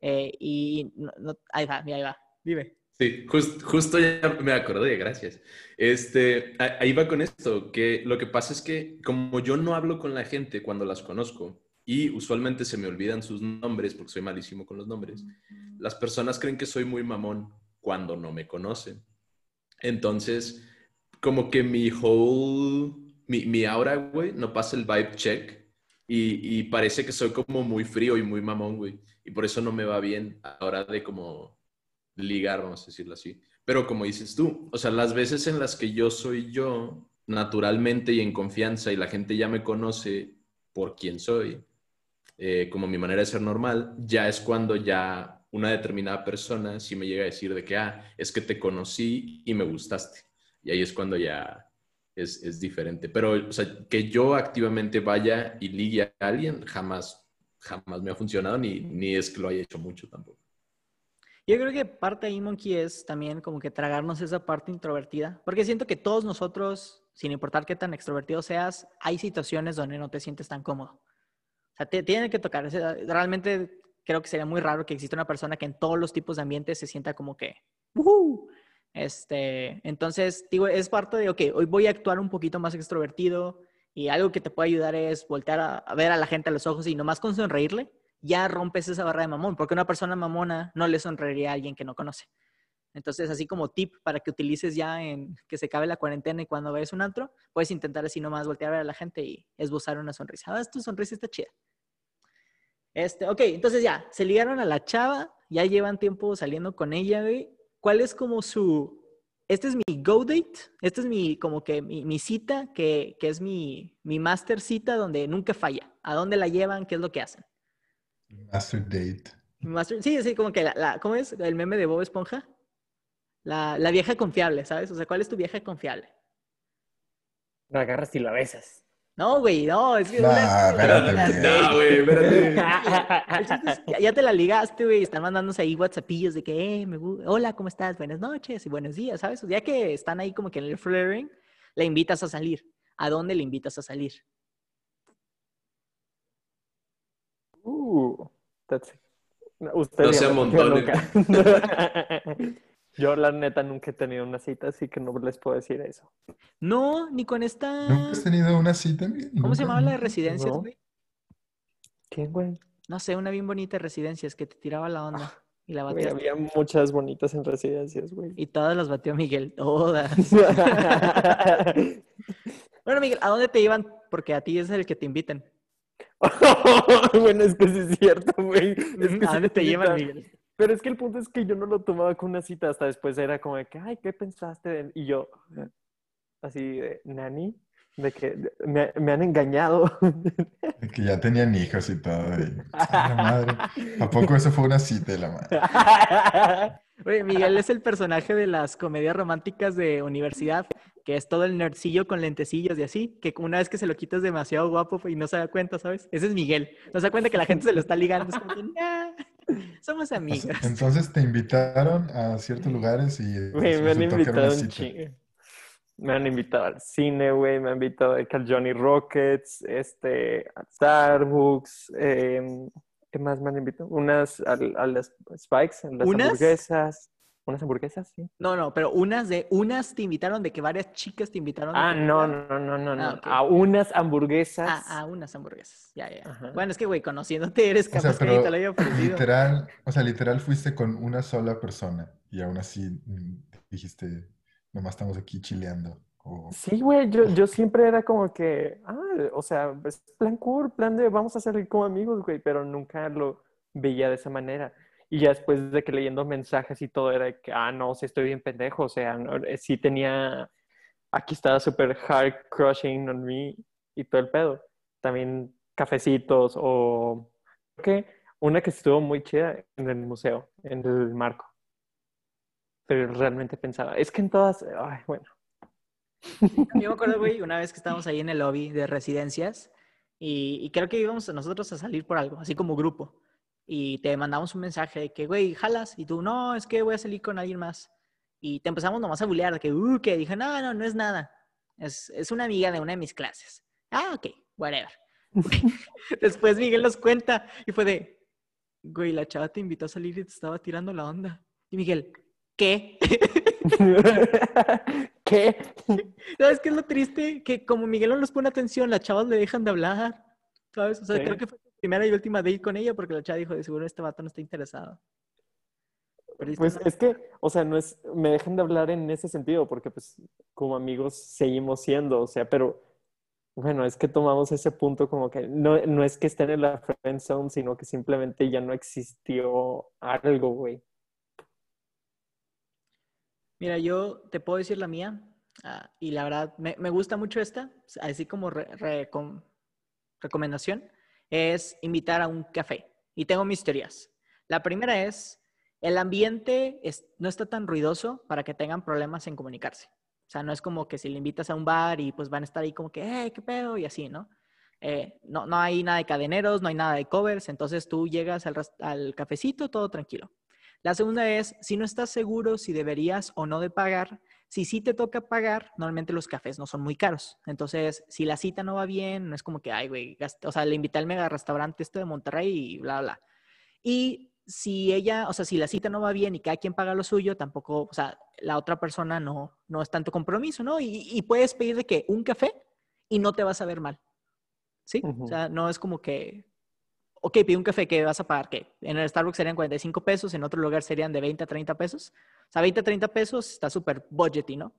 eh, y no- no- ahí va, ahí va, dime. Sí, jus- justo ya me acordé, gracias. Este, ahí va con esto, que lo que pasa es que como yo no hablo con la gente cuando las conozco y usualmente se me olvidan sus nombres porque soy malísimo con los nombres, las personas creen que soy muy mamón cuando no me conocen. Entonces, como que mi whole, mi, mi aura, güey, no pasa el vibe check y, y parece que soy como muy frío y muy mamón, güey. Y por eso no me va bien a la hora de como ligar, vamos a decirlo así. Pero como dices tú, o sea, las veces en las que yo soy yo, naturalmente y en confianza, y la gente ya me conoce por quién soy, eh, como mi manera de ser normal, ya es cuando ya una determinada persona sí me llega a decir de que, ah, es que te conocí y me gustaste. Y ahí es cuando ya es, es diferente. Pero, que yo activamente vaya y ligue a alguien, jamás, jamás me ha funcionado, ni, ni es que lo haya hecho mucho tampoco. Yo creo que parte ahí, Monkey, es también como que tragarnos esa parte introvertida, porque siento que todos nosotros, sin importar qué tan extrovertido seas, hay situaciones donde no te sientes tan cómodo. O sea, te tiene que tocar. Realmente creo que sería muy raro que exista una persona que en todos los tipos de ambientes se sienta como que. Este, entonces, digo, es parte de, ok, hoy voy a actuar un poquito más extrovertido y algo que te puede ayudar es voltear a, ver a la gente a los ojos y nomás con sonreírle, ya rompes esa barra de mamón, porque una persona mamona no le sonreiría a alguien que no conoce. Entonces, así como tip para que utilices ya en que se acabe la cuarentena y cuando vayas a un antro, puedes intentar así nomás voltear a ver a la gente y esbozar una sonrisa. Ah, tu sonrisa está chida. Este, ok, entonces ya, se ligaron a la chava, ya llevan tiempo saliendo con ella, güey. ¿Cuál es como su... Este es mi go date, este es mi, como que mi, mi cita, que, que es mi, mi master cita donde nunca falla. ¿A dónde la llevan? ¿Qué es lo que hacen? Master Date. Master- sí, sí, como que la, la- ¿cómo es? El meme de Bob Esponja. La, la vieja confiable, ¿sabes? O sea, ¿cuál es tu vieja confiable? La agarras y la besas. No, güey, no, es que... Nah, una- espérate. No, güey, espérate. Ya, ya te la ligaste, güey, están mandándose ahí whatsappillos de que, eh, me hola, ¿cómo estás? Buenas noches y buenos días, ¿sabes? Ya que están ahí como que en el flirting, la invitas a salir. ¿A dónde le invitas a salir? That's it. No, Usted No se dígame, yo nunca. La neta, nunca he tenido una cita, así que no les puedo decir eso. No, ni con esta. ¿Nunca has tenido una cita, Miguel? ¿Cómo se ¿Nunca? llamaba la de residencias, No. güey? ¿Quién, güey? No sé, una bien bonita de residencias que te tiraba la onda y la Güey, había muchas bonitas en residencias, güey. Y todas las batió Miguel, todas. Bueno, Miguel, ¿a dónde te iban? Porque a ti es el que te invitan. bueno, es que sí es cierto, güey. Es que ¿A sí dónde te me llevan, invitan. Miguel? Pero es que el punto es que yo no lo tomaba con una cita, hasta después era como de que, ay, ¿qué pensaste? de-?" Y yo, así de, ¿nani? De que me, me han engañado. De que ya tenían hijos y todo. y- ¡Ah, la madre! ¿A poco eso fue una cita de la madre? Oye, Miguel es el personaje de las comedias románticas de universidad, que es todo el nerdcillo con lentecillos y así, que una vez que se lo quitas demasiado guapo y no se da cuenta, ¿sabes? Ese es Miguel. No se da cuenta que la gente se lo está ligando. Es como que, "Nah, somos amigos. Entonces te invitaron a ciertos lugares y Güey, me han invitado un chingo. Me han invitado al cine, güey, me han invitado al Johnny Rockets, este, a Starbucks, em, ¿qué más me han invitado? Unas a, a las Spikes, a las ¿Unas? hamburguesas. ¿Unas hamburguesas? Sí. No, no, pero unas de unas te invitaron, de que varias chicas te invitaron. de Ah, no, no, no, no, no. Ah. A unas hamburguesas. Ah, a unas hamburguesas. Ya, ya. Ajá. Bueno, es que, güey, conociéndote eres O sea, capaz que te lo haya ofrecido. literal, o sea, literal fuiste con una sola persona y aún así mm, dijiste, nomás estamos aquí chileando. Sí, güey, yo, yo siempre era como que, ah, o sea, es plan cool, plan de vamos a salir como amigos, güey, pero nunca lo veía de esa manera. Y ya después de que leyendo mensajes y todo era que, ah, no, sí estoy bien pendejo, o sea, no, eh, sí tenía, aquí estaba súper hard crushing on me y todo el pedo. También cafecitos o, ¿qué? Una que estuvo muy chida en el museo, en el marco. Pero realmente pensaba, es que en todas, ay, bueno. Yo me acuerdo, güey, una vez que estábamos ahí en el lobby de residencias y, y creo que íbamos nosotros a salir por algo, así como grupo. Y te mandamos un mensaje de que, güey, jalas. Y tú, no, es que voy a salir con alguien más. Y te empezamos nomás a bulear de que, uh, que dije, no, no, no es nada. Es, es una amiga de una de mis clases. Ah, ok, whatever. Después Miguel nos cuenta y fue de, güey, la chava te invitó a salir y te estaba tirando la onda. Y Miguel, ¿qué? ¿Qué? ¿Sabes qué es lo triste? Que como Miguel no les pone atención, las chavas le dejan de hablar. ¿Sabes? O sea, creo que fue primera y última date con ella porque la chava dijo, de seguro este vato no está interesado. Perdiste Pues es que, o sea, no es, me dejan de hablar en ese sentido, porque pues como amigos seguimos siendo, o sea, pero bueno, es que tomamos ese punto como que no, no es que estén en la friend zone, sino que simplemente ya no existió algo, güey. Mira, yo te puedo decir la mía ah, y la verdad me, me gusta mucho esta, así como re- recom- recomendación, es invitar a un café. Y tengo mis teorías. La primera es, el ambiente es- no está tan ruidoso para que tengan problemas en comunicarse. O sea, no es como que si le invitas a un bar y pues van a estar ahí como que, hey, qué pedo, y así, ¿no? Eh, no, no hay nada de cadeneros, no hay nada de covers, entonces tú llegas al, al cafecito, todo tranquilo. La segunda es, si no estás seguro si deberías o no de pagar, si sí te toca pagar, normalmente los cafés no son muy caros. Entonces, si la cita no va bien, no es como que, ay, güey, o sea, le invité al mega restaurante este de Monterrey y bla, bla. Y si ella, o sea, si la cita no va bien y cada quien paga lo suyo, tampoco, o sea, la otra persona no, no es tanto compromiso, ¿no? Y, y puedes pedir de que un café y no te vas a ver mal. ¿Sí? O sea, no es como que, ok, pide un café que vas a pagar, que en el Starbucks serían 45 pesos, en otro lugar serían de 20 a 30 pesos. Sea, 20 a 30 pesos está súper budgety, ¿no?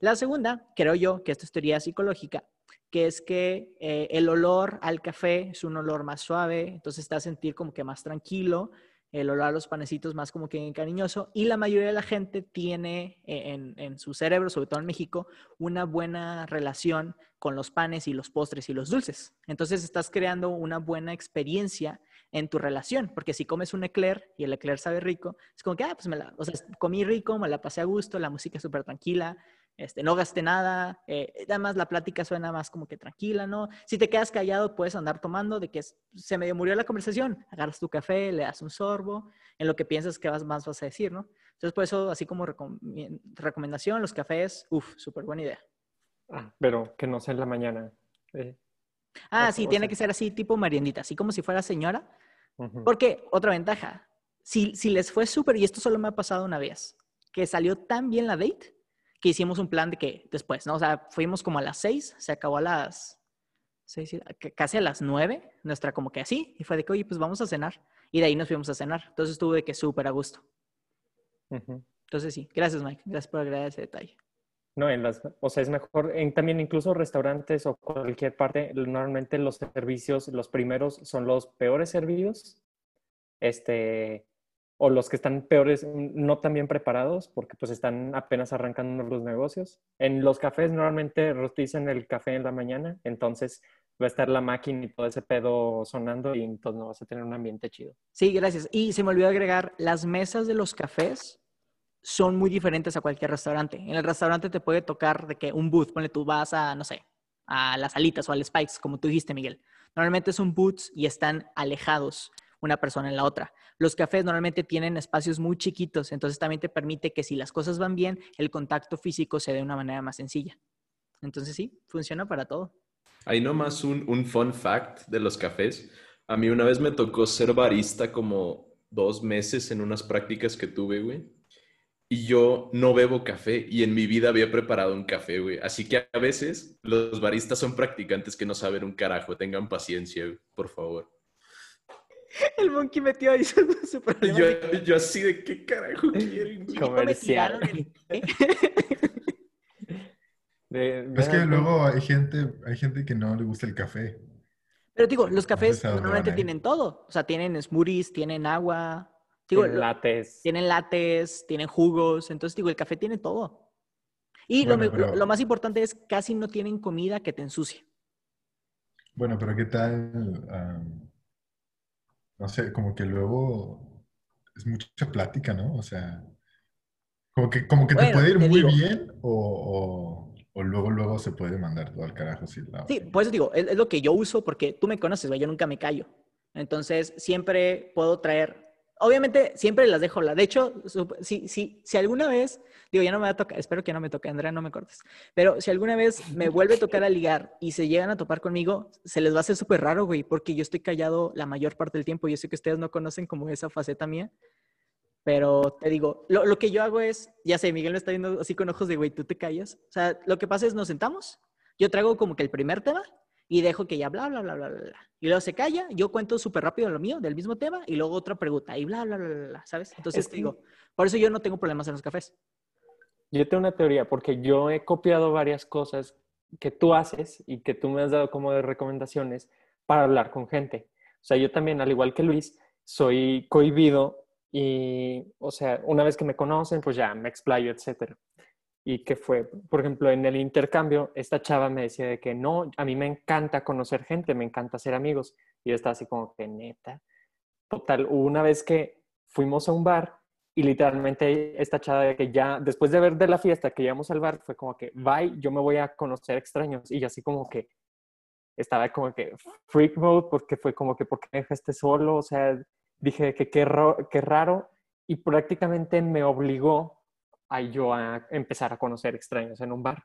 La segunda, creo yo, que esto es teoría psicológica, que es que eh, el olor al café es un olor más suave, entonces va a sentir como que más tranquilo, el olor a los panecitos más como que cariñoso, y la mayoría de la gente tiene eh, en su cerebro, sobre todo en México, una buena relación con los panes y los postres y los dulces. Entonces estás creando una buena experiencia en tu relación, porque si comes un eclair y el eclair sabe rico, es como que, ah, pues me la, o sea, comí rico, me la pasé a gusto, la música es súper tranquila, este, no gasté nada, eh, además la plática suena más como que tranquila, ¿no? Si te quedas callado, puedes andar tomando de que se medio murió la conversación, agarras tu café, le das un sorbo, en lo que piensas que vas, más vas a decir, ¿no? Entonces, por eso, así como recomendación, los cafés, uff, súper buena idea. Ah, pero que no sea en la mañana. eh. Ah, O- sí, o tiene sea- que ser así, tipo mariendita, así como si fuera señora, Porque, otra ventaja, si, si les fue súper, y esto solo me ha pasado una vez, que salió tan bien la date, que hicimos un plan de que después, ¿no? O sea, fuimos como a las seis, se acabó a las seis, casi a las nueve, nuestra como que así, y fue de que, oye, pues vamos a cenar. Y de ahí nos fuimos a cenar. Entonces estuvo de que súper a gusto. Ujú. Entonces sí, gracias Mike, gracias por agregar ese detalle. No, en las, o sea, es mejor, en, también incluso restaurantes o cualquier parte, normalmente los servicios, los primeros son los peores servidos, este, o los que están peores, no tan bien preparados, porque pues están apenas arrancando los negocios. En los cafés normalmente rostizan el café en la mañana, entonces va a estar la máquina y todo ese pedo sonando y entonces no vas a tener un ambiente chido. Sí, gracias. Y se me olvidó agregar, las mesas de los cafés son muy diferentes a cualquier restaurante. En el restaurante te puede tocar de que un booth, ponle tú vas a, no sé, a las alitas o al Spikes, como tú dijiste, Miguel. Normalmente son booths y están alejados una persona en la otra. Los cafés normalmente tienen espacios muy chiquitos, entonces también te permite que si las cosas van bien, el contacto físico se dé de una manera más sencilla. Entonces sí, funciona para todo. Hay nomás un, un fun fact de los cafés. A mí una vez me tocó ser barista como dos meses en unas prácticas que tuve, güey. Y yo no bebo café y en mi vida había preparado un café, güey. Así que a veces los baristas son practicantes que no saben un carajo. Tengan paciencia, güey, por favor. El monkey metió ahí su, su Y problema. yo, yo así de qué carajo quieren, güey? "Chiquito, me Comercial. tiraron el café". De- Es que luego hay gente, hay gente que no le gusta el café. Pero digo, los cafés normalmente ¿eh? tienen todo. O sea, tienen smoothies, tienen agua, digo, tienen lates. tienen lates, tienen jugos. Entonces, digo, el café tiene todo. Y lo, Bueno, me- lo- pero- lo más importante es casi no tienen comida que te ensucie. Bueno, pero ¿qué tal? no sé, como que luego es mucha plática, ¿no? O sea, como que, como que te puede ir te muy digo. bien o, o- o luego, luego se puede mandar todo al carajo si la Sí, por eso digo, es, es lo que yo uso porque tú me conoces, güey, yo nunca me callo. Entonces, siempre puedo traer, obviamente, siempre las dejo. La, de hecho, si, si, si alguna vez, digo, ya no me va a tocar, espero que no me toque, Andrea, no me cortes, pero si alguna vez me vuelve a tocar a ligar y se llegan a topar conmigo, se les va a hacer súper raro, güey, porque yo estoy callado la mayor parte del tiempo. Yo sé que ustedes no conocen como esa faceta mía. Pero te digo, lo, lo que yo hago es, ya sé, Miguel me está viendo así con ojos de, güey, tú te callas. O sea, lo que pasa es nos sentamos, yo traigo como que el primer tema y dejo que ya bla, bla, bla, bla, bla. Y luego se calla, yo cuento súper rápido lo mío, del mismo tema, y luego otra pregunta, y bla, bla, bla, bla, ¿sabes? Entonces te digo, por eso yo no tengo problemas en los cafés. Yo tengo una teoría, porque yo he copiado varias cosas que tú haces y que tú me has dado como de recomendaciones para hablar con gente. O sea, yo también, al igual que Luis, soy cohibido y, o sea, una vez que me conocen, pues ya me explayo, etcétera. Y que fue, por ejemplo, en el intercambio, esta chava me decía de que no, a mí me encanta conocer gente, me encanta ser amigos. Y yo estaba así como que neta. Total, una vez que fuimos a un bar y literalmente esta chava de que ya, después de ver de la fiesta que llegamos al bar, fue como que, bye, yo me voy a conocer extraños. Y así como que estaba como que freak mode porque fue como que, ¿por qué me dejaste solo? O sea, dije que qué, qué raro y prácticamente me obligó a yo a empezar a conocer extraños en un bar.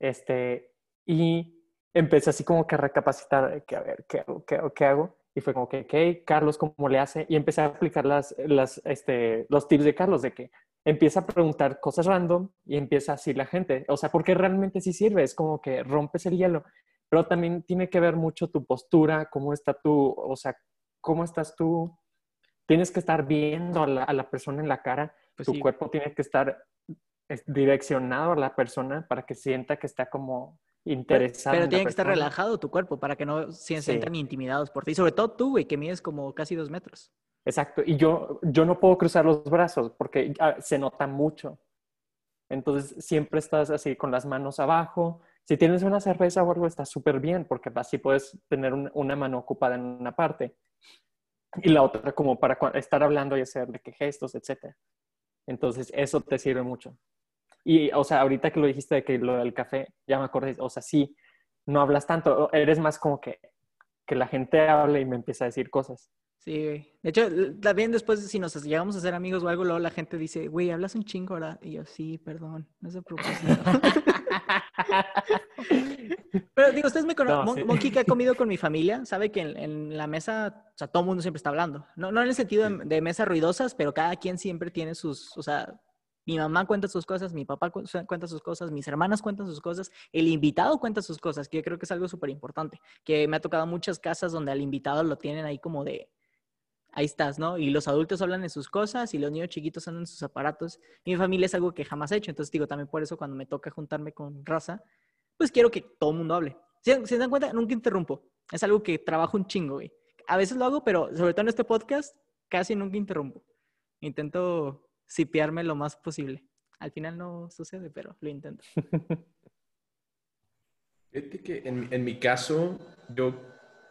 Este, y empecé así como que a recapacitar, de que a ver, ¿qué hago? ¿Qué hago? ¿Qué hago? Y fue como que, ok, Carlos, ¿cómo le hace? Y empecé a aplicar las, las, este, los tips de Carlos, de que empieza a preguntar cosas random y empieza así la gente. O sea, porque realmente sí sirve, es como que rompes el hielo. Pero también tiene que ver mucho tu postura, cómo está tú, o sea, cómo estás tú. Tienes que estar viendo a la, a la persona en la cara, Pues tu sí. cuerpo tiene que estar es, direccionado a la persona para que sienta que está como interesado. pero tiene que estar relajado tu cuerpo para que no se Sí. sientan intimidados por ti. Sobre todo tú, güey, que mides como casi dos metros. Exacto. Y yo, yo no puedo cruzar los brazos porque ah, se nota mucho. Entonces siempre estás así con las manos abajo. Si tienes una cerveza o algo, está súper bien porque así puedes tener un- una mano ocupada en una parte y la otra como para estar hablando y hacer de qué gestos, etc. Entonces eso te sirve mucho. Y, o sea, ahorita que lo dijiste de que lo del café, ya me acordé, o sea, sí, no hablas tanto, eres más como que, que la gente hable y me empieza a decir cosas. Sí, güey. De hecho, también después, si nos llegamos a ser amigos o algo, luego la gente dice, güey, hablas un chingo ahora. Y yo, sí, perdón, no es a propósito. Pero digo, ustedes me conocen. No, sí. Monkey que ha comido con mi familia sabe que en, en la mesa, o sea, todo el mundo siempre está hablando. No, no en el sentido de, de mesas ruidosas, pero cada quien siempre tiene sus, o sea, mi mamá cuenta sus cosas, mi papá cu- cuenta sus cosas, mis hermanas cuentan sus cosas, el invitado cuenta sus cosas, que yo creo que es algo súper importante. Que me ha tocado muchas casas donde al invitado lo tienen ahí como de, ahí estás, ¿no? Y los adultos hablan de sus cosas y los niños chiquitos andan en sus aparatos. Y mi familia es algo que jamás he hecho. Entonces, digo, también por eso cuando me toca juntarme con raza, pues quiero que todo el mundo hable. ¿Se, se dan cuenta? Nunca interrumpo. Es algo que trabajo un chingo, güey. A veces lo hago, pero sobre todo en este podcast, casi nunca interrumpo. Intento sipearme lo más posible. Al final no sucede, pero lo intento. Fíjate que en, en mi caso, yo,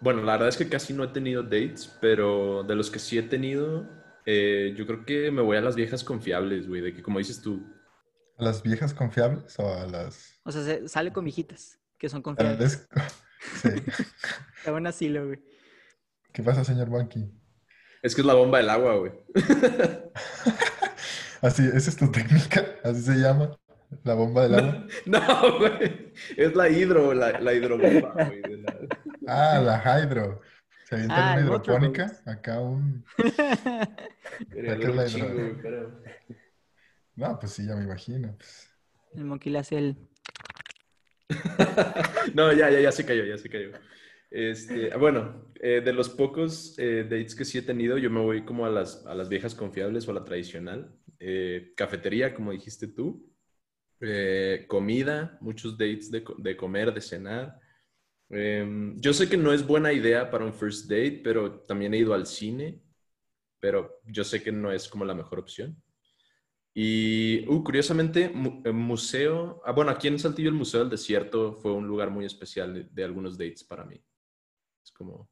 bueno, la verdad es que casi no he tenido dates, pero de los que sí he tenido, eh, yo creo que me voy a las viejas confiables, güey, de que como dices tú, ¿A las viejas confiables o a las... O sea, se- sale con viejitas que son a confiables. Sí. Está buen asilo, güey. ¿Qué pasa, señor Monkey? es que es la bomba del agua, güey. Así, esa es tu técnica, así se llama, la bomba del agua. No, güey, es la hidro, la, la hidrobomba, güey. de la- Ah, la hydro. Se avienta Ah, una hidropónica, acá un... No, pues sí, ya me imagino. pues. El le hace el... No, ya, ya, ya se cayó, ya se cayó. Este, bueno, eh, de los pocos eh, dates que sí he tenido, yo me voy como a las, a las viejas confiables o a la tradicional. Eh, cafetería, como dijiste tú. Eh, comida, muchos dates de, de comer, de cenar. Em, yo sé que no es buena idea para un first date, pero también he ido al cine, pero yo sé que no es como la mejor opción. Y, uh, curiosamente, eh, museo, ah, bueno, aquí en Saltillo el Museo del Desierto fue un lugar muy especial de, de algunos dates para mí. Es como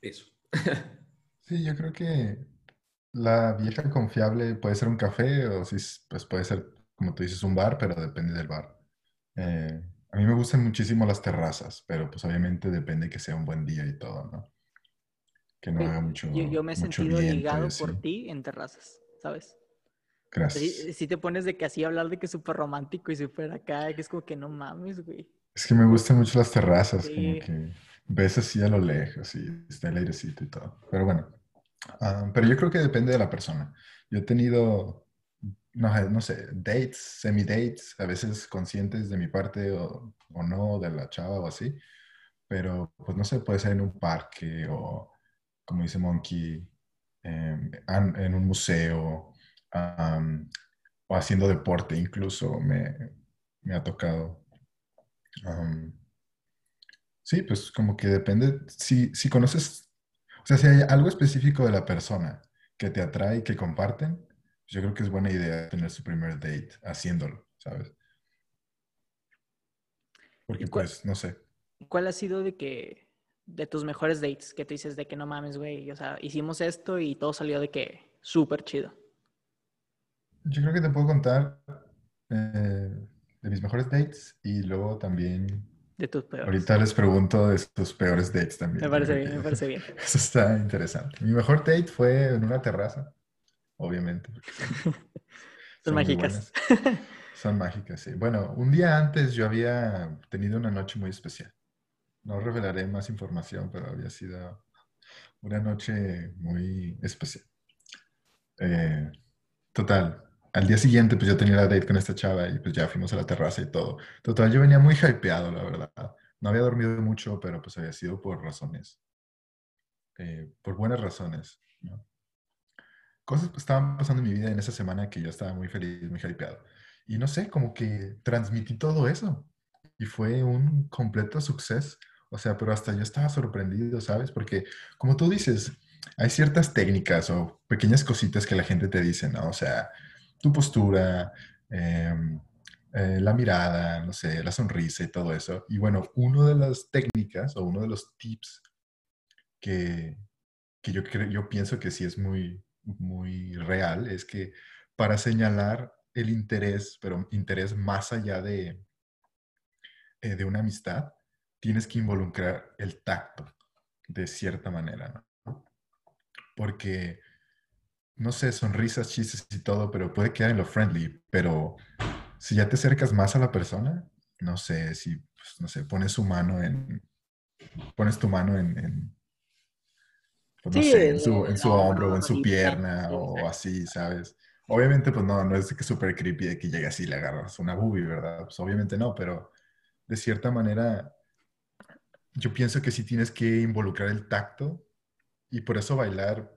eso. Sí, yo creo que la vieja confiable puede ser un café o pues puede ser, como tú dices, un bar, pero depende del bar. Eh, a mí me gustan muchísimo las terrazas, pero pues obviamente depende que sea un buen día y todo, ¿no? Que no Güey, haga mucho, Yo, yo me he sentido viento ligado por ti en terrazas, ¿sabes? Gracias. Si, si te pones de que así hablar de que es súper romántico y súper acá, que es como que no mames, güey. Es que me gustan mucho las terrazas, Sí. como que ves así a lo lejos y está el airecito y todo. Pero bueno, ah, pero yo creo que depende de la persona. Yo he tenido, no, no sé, dates, semi-dates, a veces conscientes de mi parte o, o no, de la chava o así. Pero pues no sé, puede ser en un parque o, como dice Monkey, em, en un museo o haciendo deporte incluso me, me ha tocado. Am, sí, pues como que depende, si, si conoces, o sea, si hay algo específico de la persona que te atrae y que comparten, yo creo que es buena idea tener su primer date haciéndolo, ¿sabes? Porque ¿Y cuál- pues, no sé, ¿Cuál ha sido de que, de tus mejores dates, que tú dices de que no mames, güey? O sea, hicimos esto y todo salió de que súper chido. yo creo que te puedo contar eh, de mis mejores dates y luego también, De tus peores. ahorita les pregunto de tus peores dates también. Me parece bien, me parece bien. Eso está interesante. Mi mejor date fue en una terraza, obviamente. son- Son mágicas. Son mágicas, sí. Bueno, un día antes yo había tenido una noche muy especial. No revelaré más información, pero había sido una noche muy especial. Eh, total, al día siguiente pues yo tenía la date con esta chava y pues ya fuimos a la terraza y todo. Total, yo venía muy hypeado, la verdad. No había dormido mucho, pero pues había sido por razones, eh, por buenas razones, ¿no? Cosas estaban pasando en mi vida en esa semana que yo estaba muy feliz, muy hypeado. Y no sé, como que transmití todo eso. Y fue un completo suceso. O sea, pero hasta yo estaba sorprendido, ¿sabes? Porque, como tú dices, hay ciertas técnicas o pequeñas cositas que la gente te dice, ¿no? O sea, tu postura, em, eh, la mirada, no sé, la sonrisa y todo eso. Y bueno, una de las técnicas o uno de los tips que, que yo, yo pienso que sí es muy, muy real es que para señalar el interés, pero interés más allá de, eh, de una amistad, tienes que involucrar el tacto de cierta manera, ¿no? Porque, no sé, sonrisas, chistes y todo, pero puede quedar en lo friendly, pero si ya te acercas más a la persona, no sé, si, pues, no sé, pones su mano en, pones tu mano en, en pues, no Sí, sé, en su, en su hombro o en su pierna o así, ¿sabes? Obviamente, pues no, no es que súper creepy de que llegas y le agarras una boobie, ¿verdad? Pues obviamente no, pero de cierta manera yo pienso que sí tienes que involucrar el tacto y por eso bailar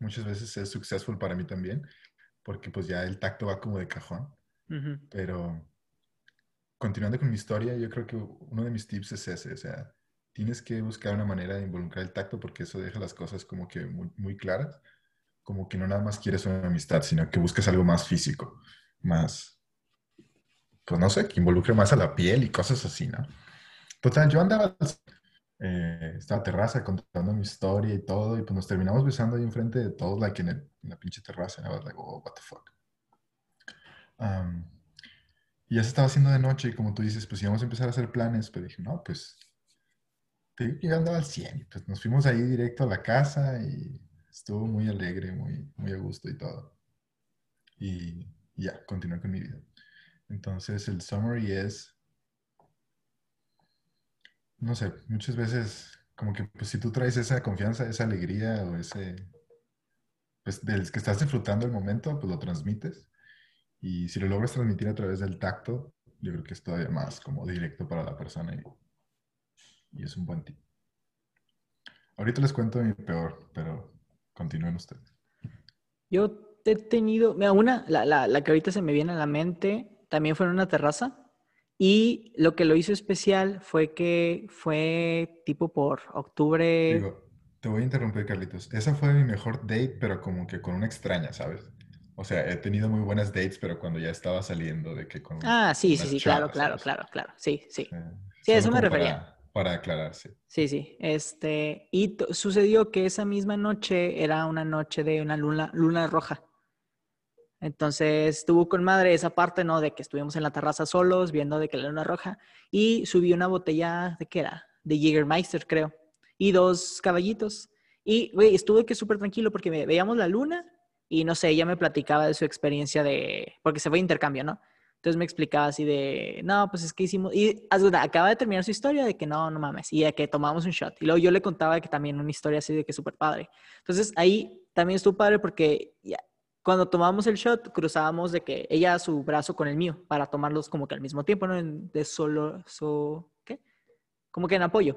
muchas veces es successful para mí también, porque pues ya el tacto va como de cajón, pero continuando con mi historia, yo creo que uno de mis tips es ese, o sea, tienes que buscar una manera de involucrar el tacto porque eso deja las cosas como que muy, muy claras, como que no nada más quieres una amistad, sino que buscas algo más físico, más, pues no sé, que involucre más a la piel y cosas así, ¿no? Total, yo andaba, eh, la terraza contando mi historia y todo, y pues nos terminamos besando ahí enfrente de todos, like en, el- en la pinche terraza, and I was like, oh, what the fuck. Um, y ya se estaba haciendo de noche, y como tú dices, pues íbamos a empezar a hacer planes, pero dije, no, pues, te digo que yo andaba al 100, y pues nos fuimos ahí directo a la casa, y estuvo muy alegre, muy, muy a gusto y todo. Y ya, continué con mi vida. Entonces, el summary es, no sé, muchas veces como que pues, si tú traes esa confianza, esa alegría o ese, pues del que estás disfrutando el momento, pues lo transmites. Y si lo logras transmitir a través del tacto, yo creo que es todavía más como directo para la persona y, y es un buen tip. Ahorita les cuento mi peor, pero continúen ustedes. Yo he tenido, mira, una, la, la, la que ahorita se me viene a la mente, también fue en una terraza. Y lo que lo hizo especial fue que fue tipo por octubre. Digo, te voy a interrumpir, Carlitos. Esa fue mi mejor date, pero como que con una extraña, ¿sabes? O sea, he tenido muy buenas dates, pero cuando ya estaba saliendo de que con Ah, sí, sí, sí, claro, chavas, claro, ¿sabes? claro, claro. Sí, sí. Eh, Sí, a eso me refería. Para, aclararse. Sí, sí. Este, y sucedió que esa misma noche era una noche de una luna, roja. Entonces estuvo con madre esa parte, ¿no? De que estuvimos en la terraza solos, viendo de que la luna roja. Y subí una botella, ¿de qué era? De Jägermeister, creo. Y dos caballitos. Y, estuve que súper tranquilo porque ve- veíamos la luna y, no sé, ella me platicaba de su experiencia de... Porque se fue intercambio, ¿no? Entonces me explicaba así de, no, pues es que hicimos, y acaba de terminar su historia de que no, no mames, y de que tomamos un shot. Y luego yo le contaba que también una historia así de que súper padre. Entonces ahí también estuvo padre porque cuando tomamos el shot cruzábamos de que ella su brazo con el mío para tomarlos como que al mismo tiempo, ¿no? De solo, so, ¿qué? Como que en apoyo.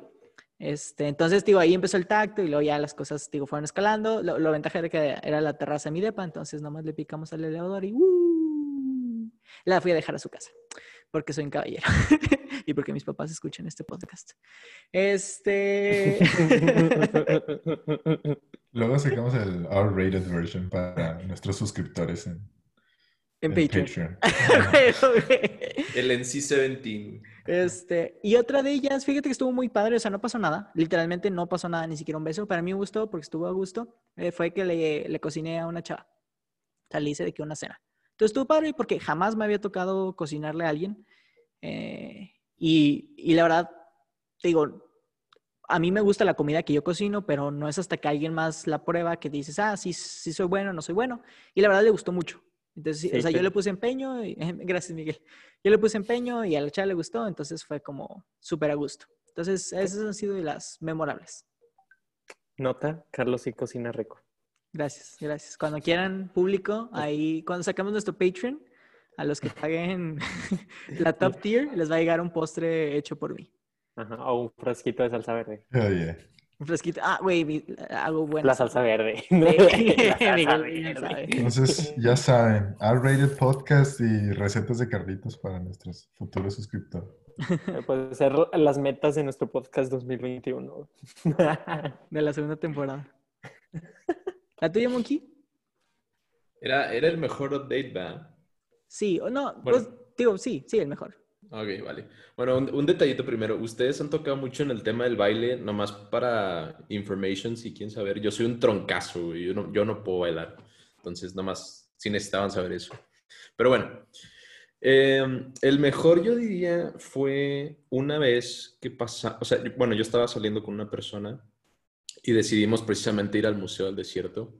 Este, entonces, digo, ahí empezó el tacto y luego ya las cosas, digo, fueron escalando. Lo, lo ventaja era que era la terraza de mi depa, entonces nomás le picamos al elevador y ¡uh! La fui a dejar a su casa porque soy un caballero y porque mis papás escuchan este podcast. Este. Luego sacamos el R-rated version para nuestros suscriptores en, en en Patreon. Patreon. El NC-17. Este, y otra de ellas, fíjate que estuvo muy padre, o sea, no pasó nada, literalmente no pasó nada, ni siquiera un beso. Para mí me gustó porque estuvo a gusto. eh, fue que le, le cociné a una chava. O sea, le hice de que una cena. Entonces estuvo padre porque jamás me había tocado cocinarle a alguien. eh, y, y la verdad, te digo, a mí me gusta la comida que yo cocino, pero no es hasta que alguien más la prueba que dices, ah, sí, sí soy bueno, no soy bueno. Y la verdad le gustó mucho. Entonces, sí, o sea, yo le puse empeño, y, gracias Miguel, yo le puse empeño y a la chava le gustó, entonces fue como súper a gusto. Entonces, esas han sido las memorables. Nota, Carlos sí cocina rico. Gracias, gracias. Cuando quieran público, ahí, cuando sacamos nuestro Patreon, a los que paguen la top tier, les va a llegar un postre hecho por mí. Ajá, o un frasquito de salsa verde. Oh, yeah. Un fresquito. Ah, güey, hago bueno. La salsa verde. Sí, La salsa Miguel bien verde. sabe. Entonces, ya saben, R-rated podcast y recetas de Carlitos para nuestros futuros suscriptores. Puede ser las metas de nuestro podcast 2021. De la segunda temporada. ¿La tuya, Monkey? Era, era el mejor update, ¿verdad? Sí, o no, Bueno. pues digo, sí, sí, el mejor. Ok, vale. Bueno, un, un detallito primero. Ustedes han tocado mucho en el tema del baile, nomás para information, si quieren saber. Yo soy un troncazo. Yo no, yo no puedo bailar. Entonces, nomás, si necesitaban saber eso. Pero bueno, eh, el mejor yo diría fue una vez que pasa, o sea, bueno, yo estaba saliendo con una persona y decidimos precisamente ir al Museo del Desierto.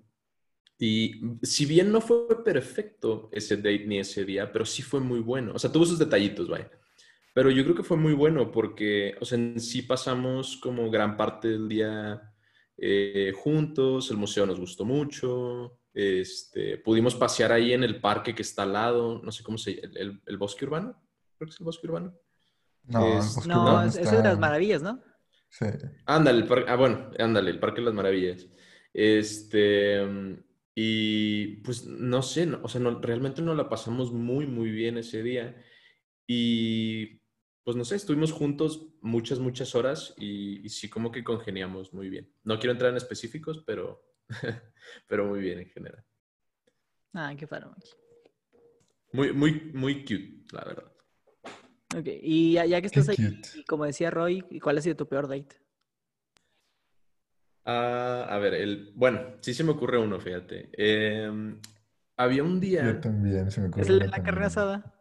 Y si bien no fue perfecto ese date ni ese día, pero sí fue muy bueno. O sea, tuvo sus detallitos, vaya. Pero yo creo que fue muy bueno porque, o sea, en sí pasamos como gran parte del día eh, juntos, el museo nos gustó mucho, este, pudimos pasear ahí en el parque que está al lado, no sé cómo se llama, el, el, bosque urbano, creo que es el bosque urbano. No, Es- el bosque No, urbano es- de las maravillas, ¿no? Sí. Ándale, el parque, ah, bueno, ándale, el Parque de las Maravillas. Este, y pues no sé, no- o sea, no- realmente nos la pasamos muy, muy bien ese día. Y pues no sé, estuvimos juntos muchas, muchas horas y, y sí como que congeniamos muy bien. No quiero entrar en específicos, pero, pero muy bien en general. Ah, qué faro. Muy, muy, muy cute, la verdad. Ok, y ya, ya que estás ahí, cute. como decía Roy, ¿cuál ha sido tu peor date? Ah, a ver, el, bueno, sí se me ocurre uno, fíjate. Em, había un día... Yo también, se me ocurre ¿Es el de la carne asada?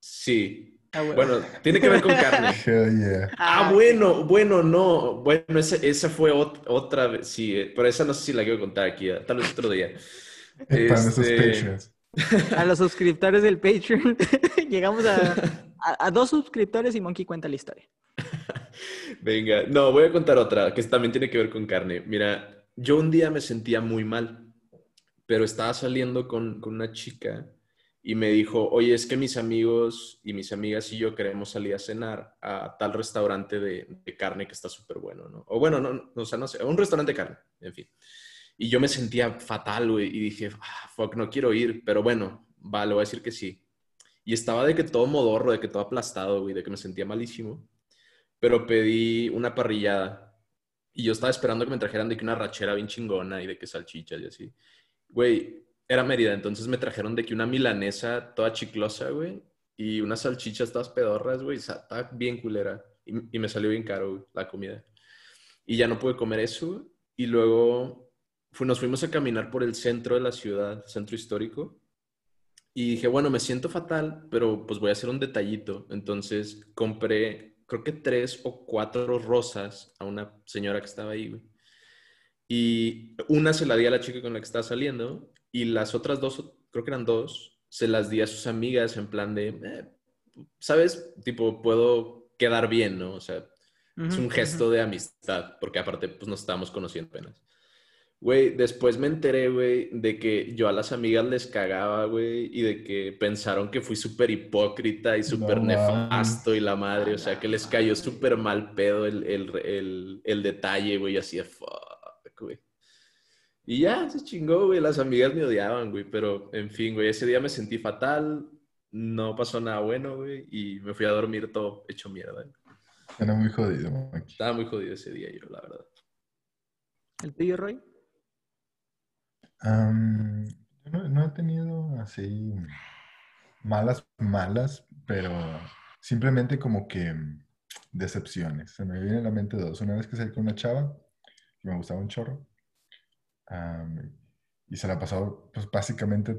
Sí. Ah, bueno. Bueno, tiene que ver con carne. Hell yeah. Ah, bueno, bueno, no. Bueno, esa, esa fue ot- otra vez, sí, eh, pero esa no sé si la quiero contar aquí, eh, tal vez otro día. Para nuestros Este. A los suscriptores del Patreon, llegamos a, dos suscriptores y Monkey cuenta la historia. Venga, no, voy a contar otra que también tiene que ver con carne. Mira, yo un día me sentía muy mal, pero estaba saliendo con, con una chica y me dijo, oye, es que mis amigos y mis amigas y yo queremos salir a cenar a tal restaurante de, de carne que está súper bueno, ¿no? O bueno, no, no, o sea, no sé, un restaurante de carne, en fin. Y yo me sentía fatal, güey, y dije, ah, fuck, no quiero ir, pero bueno, va, le voy a decir que sí. Y estaba de que todo modorro, de que todo aplastado, güey, de que me sentía malísimo pero pedí una parrillada. Y yo estaba esperando que me trajeran de que una rachera bien chingona y de que salchichas y así. Güey, era Mérida, entonces me trajeron de que una milanesa toda chiclosa, güey, y unas salchichas todas pedorras, güey, estaba bien culera. Y, y me salió bien caro, güey, la comida. Y ya no pude comer eso. Y luego nos fuimos a caminar por el centro de la ciudad, centro histórico. Y dije, bueno, me siento fatal, pero pues voy a hacer un detallito. Entonces compré, creo que tres o cuatro rosas a una señora que estaba ahí, güey. Y una se la di a la chica con la que estaba saliendo y las otras dos, creo que eran dos, se las di a sus amigas en plan de, eh, ¿sabes? Tipo, puedo quedar bien, ¿no? O sea, es un gesto de amistad, porque aparte, pues nos estábamos conociendo apenas. Güey, después me enteré, güey, de que yo a las amigas les cagaba, güey, y de que pensaron que fui súper hipócrita y súper No nefasto y la madre, o sea, que les cayó súper mal pedo el, el, el, el detalle, güey, así de fuck, güey. Y ya, se chingó, güey, las amigas me odiaban, güey, pero en fin, güey, ese día me sentí fatal, no pasó nada bueno, güey, y me fui a dormir todo hecho mierda. Era muy jodido, Monkey. Estaba muy jodido ese día yo, la verdad. ¿El tuyo, Roy? Yo no, no he tenido así malas, malas, pero simplemente como que decepciones. Se me viene a la mente dos. Una vez que salí con una chava que me gustaba un chorro am, y se la pasó pues básicamente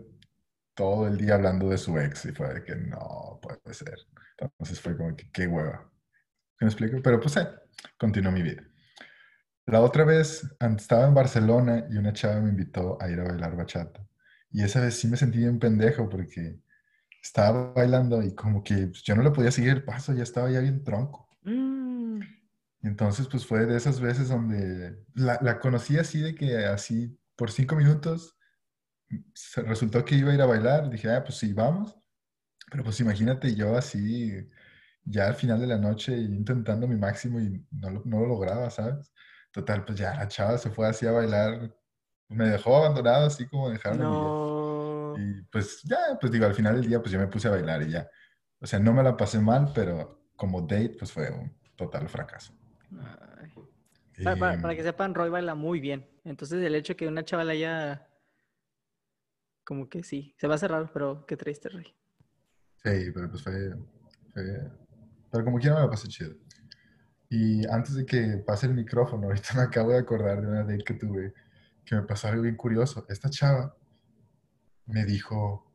todo el día hablando de su ex y fue de que no puede ser. Entonces fue como que qué hueva. ¿Me explico? Pero pues eh, continuó mi vida. La otra vez estaba en Barcelona y una chava me invitó a ir a bailar bachata. Y esa vez sí me sentí bien pendejo porque estaba bailando y como que pues, yo no le podía seguir el paso, ya estaba ya bien tronco. Mm, entonces pues fue de esas veces donde la, la conocí así de que así por cinco minutos resultó que iba a ir a bailar. Dije, ah, pues sí, vamos. Pero pues imagínate yo así ya al final de la noche intentando mi máximo y no lo, no lo lograba, ¿sabes? Total, pues ya la chava se fue así a bailar. Me dejó abandonado así como dejaron no. Y pues ya, pues digo, al final del día pues yo me puse a bailar y ya. O sea, no me la pasé mal, pero como date pues fue un total fracaso. Ay. Y, para que sepan, Roy baila muy bien. Entonces, el hecho de que una chava le haya. Como que sí. Se va a hacer raro, pero qué triste, Roy. Sí, pero pues fue, fue- Pero como quiera me la pasé chido. Y antes de que pase el micrófono, ahorita me acabo de acordar de una date que tuve que me pasó algo bien curioso. Esta chava me dijo...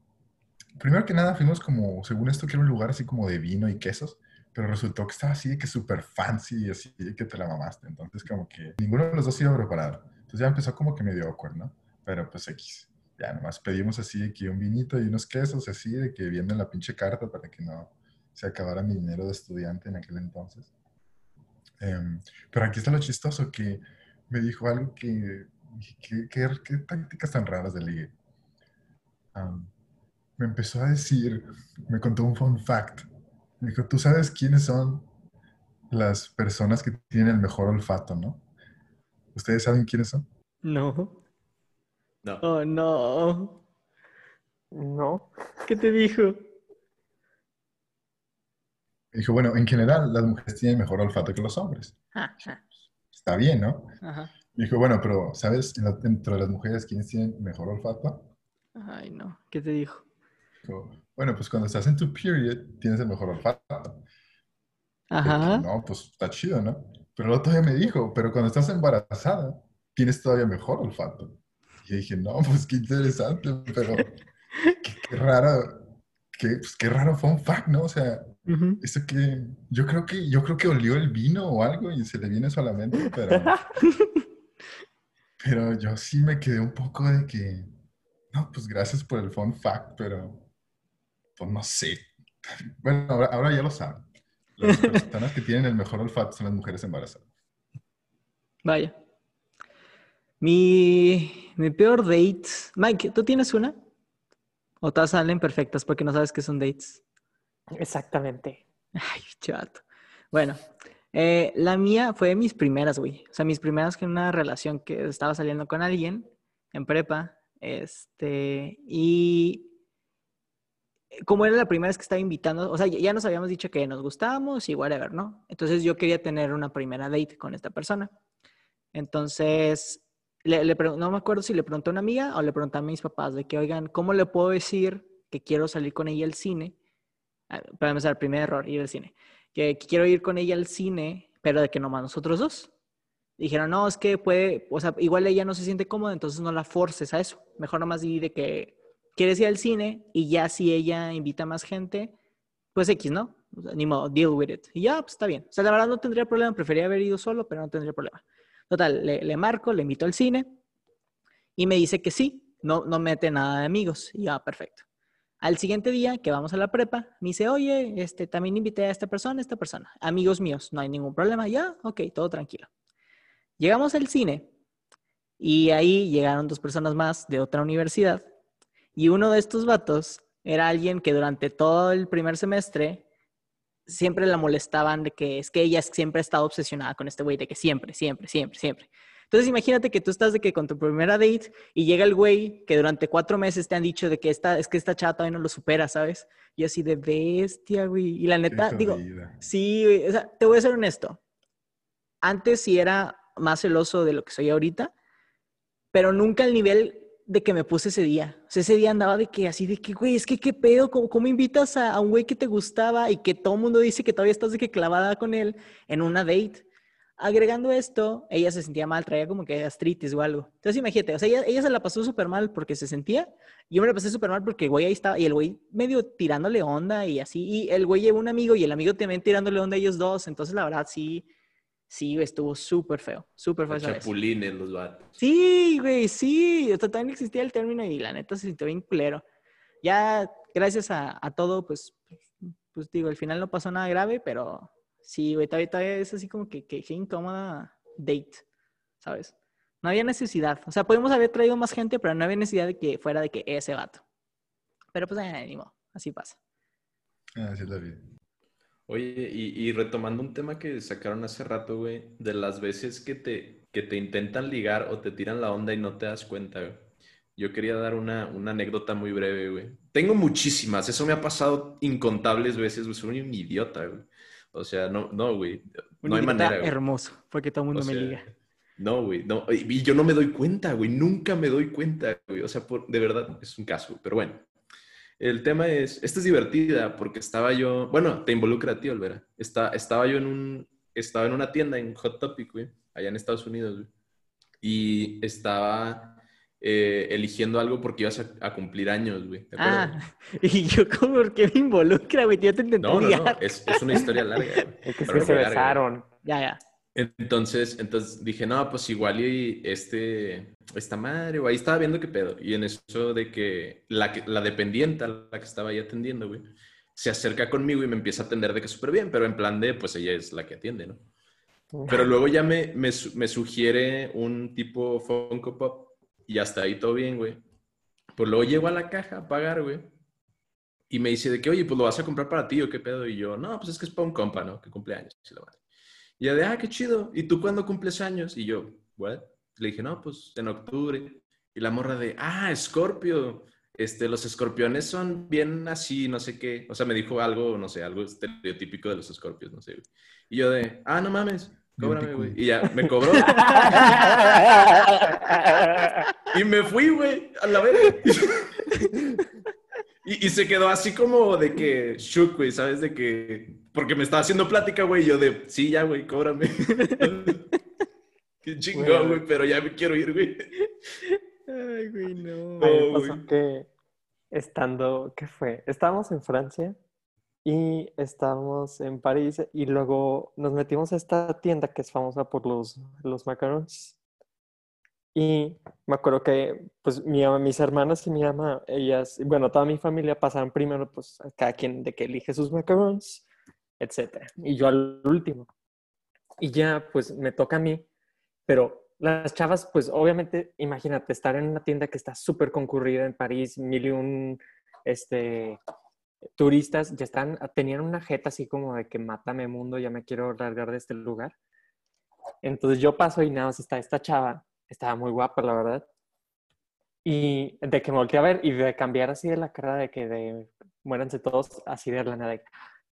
Primero que nada fuimos como, según esto, que era un lugar así como de vino y quesos, pero resultó que estaba así de que súper fancy y así de que te la mamaste. Entonces como que ninguno de los dos iba preparado. Entonces ya empezó como que medio awkward, ¿no? Pero pues X. Ya nomás pedimos así de que un vinito y unos quesos así de que viendo en la pinche carta para que no, se acabara mi dinero de estudiante en aquel entonces. Em, pero aquí está lo chistoso, que me dijo algo que, ¿qué, qué, tácticas tan raras de ligue? me empezó a decir, me contó un fun fact. Me dijo, ¿tú sabes quiénes son las personas que tienen el mejor olfato, no? ¿Ustedes saben quiénes son? No. No. Oh, no. No. ¿Qué te dijo? Dijo, bueno, en general las mujeres tienen mejor olfato que los hombres. Está bien, ¿no? Ajá. Dijo, bueno, pero ¿sabes dentro de las mujeres quiénes tienen mejor olfato? Ay, no. ¿Qué te dijo? bueno, pues cuando estás en tu period tienes el mejor olfato. Ajá. no, pues está chido, ¿no? Pero luego todavía me dijo, pero cuando estás embarazada tienes todavía mejor olfato. Y dije, no, pues qué interesante, pero qué, raro, qué, pues, qué raro fun fact, ¿no? O sea, eso que yo creo que yo creo que olió el vino o algo y se le viene solamente, pero pero yo sí me quedé un poco de que no, pues gracias por el fun fact, pero pues no sé. Bueno, ahora, ya lo saben. Las personas que tienen el mejor olfato son las mujeres embarazadas. Vaya. Mi, mi peor date. Mike, ¿tú tienes una? ¿O todas salen perfectas porque no sabes qué son dates? Exactamente. Ay, chato. Bueno, eh, la mía fue mis primeras, güey. O sea, mis primeras que una relación que estaba saliendo con alguien en prepa. Este, y como era la primera vez que estaba invitando, o sea, ya nos habíamos dicho que nos gustábamos y whatever, ¿no? Entonces yo quería tener una primera date con esta persona. Entonces, le, no me acuerdo si le pregunté a una amiga o le pregunté a mis papás de que, oigan, ¿cómo le puedo decir que quiero salir con ella al cine? Ah, para empezar, primer error, ir al cine. Que, quiero ir con ella al cine, pero de que nomás nosotros dos. Dijeron, no, es que puede, o sea, igual ella no se siente cómoda, entonces no la forces a eso. Mejor nomás di de que quieres ir al cine y ya si ella invita más gente, pues X, ¿no? ni modo, deal with it. Y ya, pues está bien. O sea, la verdad no tendría problema, prefería haber ido solo, pero no tendría problema. Total, le, marco, le invito al cine y me dice que sí, no, no mete nada de amigos. Y ya, perfecto. Al siguiente día que vamos a la prepa, me dice, oye, este, también invité a esta persona, esta persona. Amigos míos, no hay ningún problema. Ya, ok, todo tranquilo. Llegamos al cine y ahí llegaron dos personas más de otra universidad y uno de estos vatos era alguien que durante todo el primer semestre siempre la molestaban de que es que ella siempre ha estado obsesionada con este güey, de que siempre, siempre, siempre, siempre. Entonces imagínate que tú estás de que con tu primera date y llega el güey que durante cuatro meses te han dicho de que esta, es que esta chava todavía no lo supera, ¿sabes? Y así de bestia, güey. Y la neta, digo, sí, güey, o sea, te voy a ser honesto. Antes sí era más celoso de lo que soy ahorita, pero nunca al nivel de que me puse ese día. O sea, ese día andaba de que así de que, güey, es que qué pedo, ¿cómo, cómo invitas a, un güey que te gustaba y que todo el mundo dice que todavía estás de que clavada con él en una date? Agregando esto, ella se sentía mal, traía como que gastritis o algo. Entonces imagínate, o sea, ella, ella se la pasó súper mal porque se sentía, yo me la pasé súper mal porque el güey ahí estaba, y el güey medio tirándole onda y así, y el güey llevó un amigo y el amigo también tirándole onda a ellos dos, entonces la verdad sí, Sí, estuvo súper feo, súper feo. Chapulines los vatos. Sí, güey, sí. O sea, no existía el término y la neta se sintió bien culero. Ya, gracias a, todo, pues, pues digo, al final no pasó nada grave, pero sí, güey, todavía, todavía es así como que, que, incómoda date, ¿sabes? No había necesidad. O sea, podemos haber traído más gente, pero no había necesidad de que fuera de que ese vato. Pero pues, eh, así pasa. Así es la vida. Oye, y, retomando un tema que sacaron hace rato, güey, de las veces que te, que te intentan ligar o te tiran la onda y no te das cuenta, güey. Yo quería dar una, anécdota muy breve, güey. Tengo muchísimas, eso me ha pasado incontables veces, güey. Soy un idiota, güey. O sea, no, no, güey. No hay manera. Güey. hermoso, porque todo el mundo me liga. No, güey, no. Y yo no me doy cuenta, güey. Nunca me doy cuenta, güey. O sea, por, de verdad, es un caso, pero bueno. El tema es, esta es divertida porque estaba yo, bueno, te involucra a ti, Olvera. Está, estaba yo en un, estaba en una tienda en Hot Topic, güey, allá en Estados Unidos, güey. Y estaba eh, eligiendo algo porque ibas a, cumplir años, güey. Ah, y yo como, ¿por qué me involucra, güey? Yo te intenté No, no, no, es, es, una historia larga, güey. Es que, se besaron. Ya, ya. Entonces, entonces dije, no, pues igual y este, esta madre, güey, ahí estaba viendo qué pedo. Y en eso de que la, la dependiente, la que estaba ahí atendiendo, güey, se acerca conmigo y me empieza a atender de que súper bien, pero en plan de, pues ella es la que atiende, ¿no? Pero luego ya me, me, me sugiere un tipo Funko Pop y hasta ahí todo bien, güey. Pues luego llego a la caja a pagar, güey. Y me dice de que, oye, pues lo vas a comprar para ti o qué pedo. Y yo, no, pues es que es para un compa, ¿no? Que cumple años. Y ella de, ah, qué chido. ¿Y tú cuándo cumples años? Y yo, ¿what? Le dije, no, pues en octubre. Y la morra de, ah, Scorpio. Este, los escorpiones son bien así, no sé qué. O sea, me dijo algo, no sé, algo estereotípico de los escorpios, no sé. Y yo de, ah, no mames, cóbrame, güey. Y ya, me cobró. y me fui, güey, a la vez. y, y, se quedó así como de que shook, güey, ¿sabes? De que, porque me estaba haciendo plática, güey, y yo de, sí, ya, güey, cóbrame. Qué chingón, güey, pero ya me quiero ir, güey. Ay, güey, no. Me pasó que estando, ¿qué fue? Estábamos en Francia y estábamos en París y luego nos metimos a esta tienda que es famosa por los, los macarons. Y me acuerdo que pues mi, mis hermanas y mi mamá, ellas, bueno, toda mi familia pasaron primero pues cada quien de que elige sus macarons, etc. Y yo al último. Y ya pues me toca a mí, pero las chavas, pues obviamente, imagínate, estar en una tienda que está súper concurrida en París, mil y un este, turistas, ya están, tenían una jeta así como de que mátame mundo, ya me quiero largar de este lugar. Entonces yo paso y nada más está esta chava, estaba muy guapa, la verdad. Y de que me volteé a ver y de cambiar así de la cara de que de muéranse todos así de la nada, de,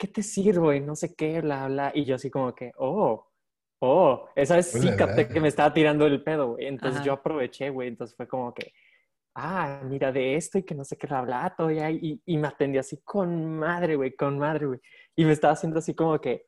¿qué te sirvo? Y no sé qué, bla, bla. Y yo así como que, oh, oh, esa vez sí capté que me estaba tirando el pedo, güey. Entonces yo aproveché, güey. Entonces fue como que, ah, mira de esto y que no sé qué habla todo y, y me atendió así con madre, güey, con madre, güey. Y me estaba haciendo así como que,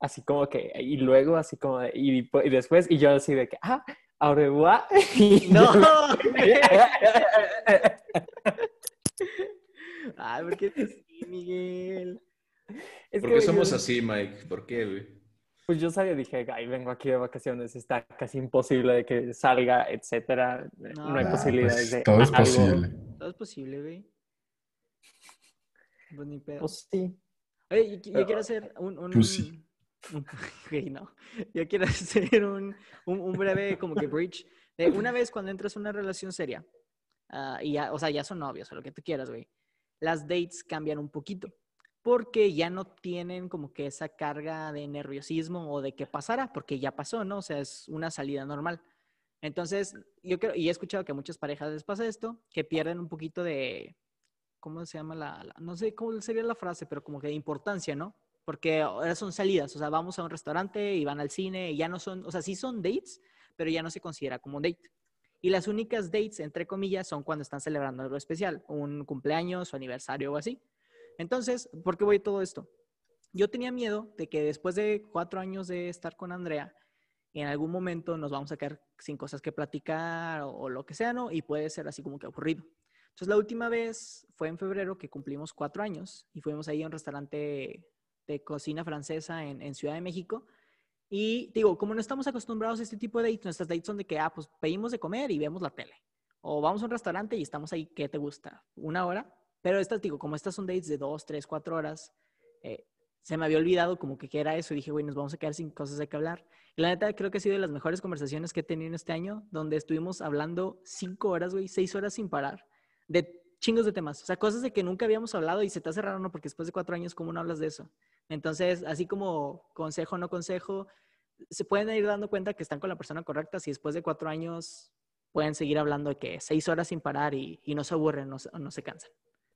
así como que, y luego así como, y, y después, y yo así de que, ah, ahora va. No. Ay, ¿por qué te así, Miguel? Es ¿Por qué somos así, Mike? ¿Por qué, güey? Pues yo sabía, dije, ay, vengo aquí de vacaciones, está casi imposible de que salga, etcétera. No, hay posibilidades pues, de. Todo es posible. Todo es posible, güey. Pues ni pedo. Pues sí. Oye, yo, quiero hacer un. un pues sí. No. Yo quiero hacer un, un, breve, como que bridge. De una vez cuando entras en una relación seria, uh, y ya, o sea, ya son novios o lo que tú quieras, güey, las dates cambian un poquito porque ya no tienen como que esa carga de nerviosismo o de qué pasará, porque ya pasó, ¿no? O sea, es una salida normal. Entonces, yo creo, y he escuchado que a muchas parejas les pasa esto, que pierden un poquito de, ¿cómo se llama la, no sé cómo sería la frase, pero como que de importancia, ¿no? Porque ahora son salidas, o sea, vamos a un restaurante y van al cine y ya no son, o sea, sí son dates, pero ya no se considera como date. Y las únicas dates, entre comillas, son cuando están celebrando algo especial, un cumpleaños o aniversario o así. Entonces, ¿por qué voy todo esto? Yo tenía miedo de que después de cuatro años de estar con Andrea, en algún momento nos vamos a quedar sin cosas que platicar o, lo que sea, ¿no? Y puede ser así como que aburrido. Entonces, la última vez fue en febrero que cumplimos cuatro años y fuimos ahí a un restaurante de cocina francesa en, Ciudad de México. Y digo, como no estamos acostumbrados a este tipo de dates, nuestras dates son de que, ah, pues pedimos de comer y vemos la tele. O vamos a un restaurante y estamos ahí, ¿qué te gusta? ¿Una hora? Pero estas, digo, como estas son dates de dos, tres, cuatro horas, eh, se me había olvidado como que era eso y dije, güey, nos vamos a quedar sin cosas de que hablar. Y la neta, creo que ha sido de las mejores conversaciones que he tenido en este año, donde estuvimos hablando cinco horas, güey, seis horas sin parar, de chingos de temas. O sea, cosas de que nunca habíamos hablado y se te hace raro, ¿no? Porque después de cuatro años, ¿cómo no hablas de eso? Entonces, así como consejo, no consejo, se pueden ir dando cuenta que están con la persona correcta si después de cuatro años pueden seguir hablando de que seis horas sin parar y, no se aburren, no, no se cansan.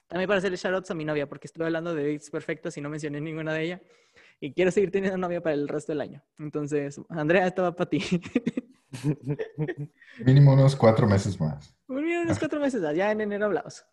También para hacerle shoutouts a mi novia, porque estuve hablando de dates perfectos y no mencioné ninguna de ellas. Y quiero seguir teniendo novia para el resto del año. Entonces, Andrea, esto va para ti. Mínimo unos cuatro meses más. Mínimo unos cuatro meses, ya en enero hablamos.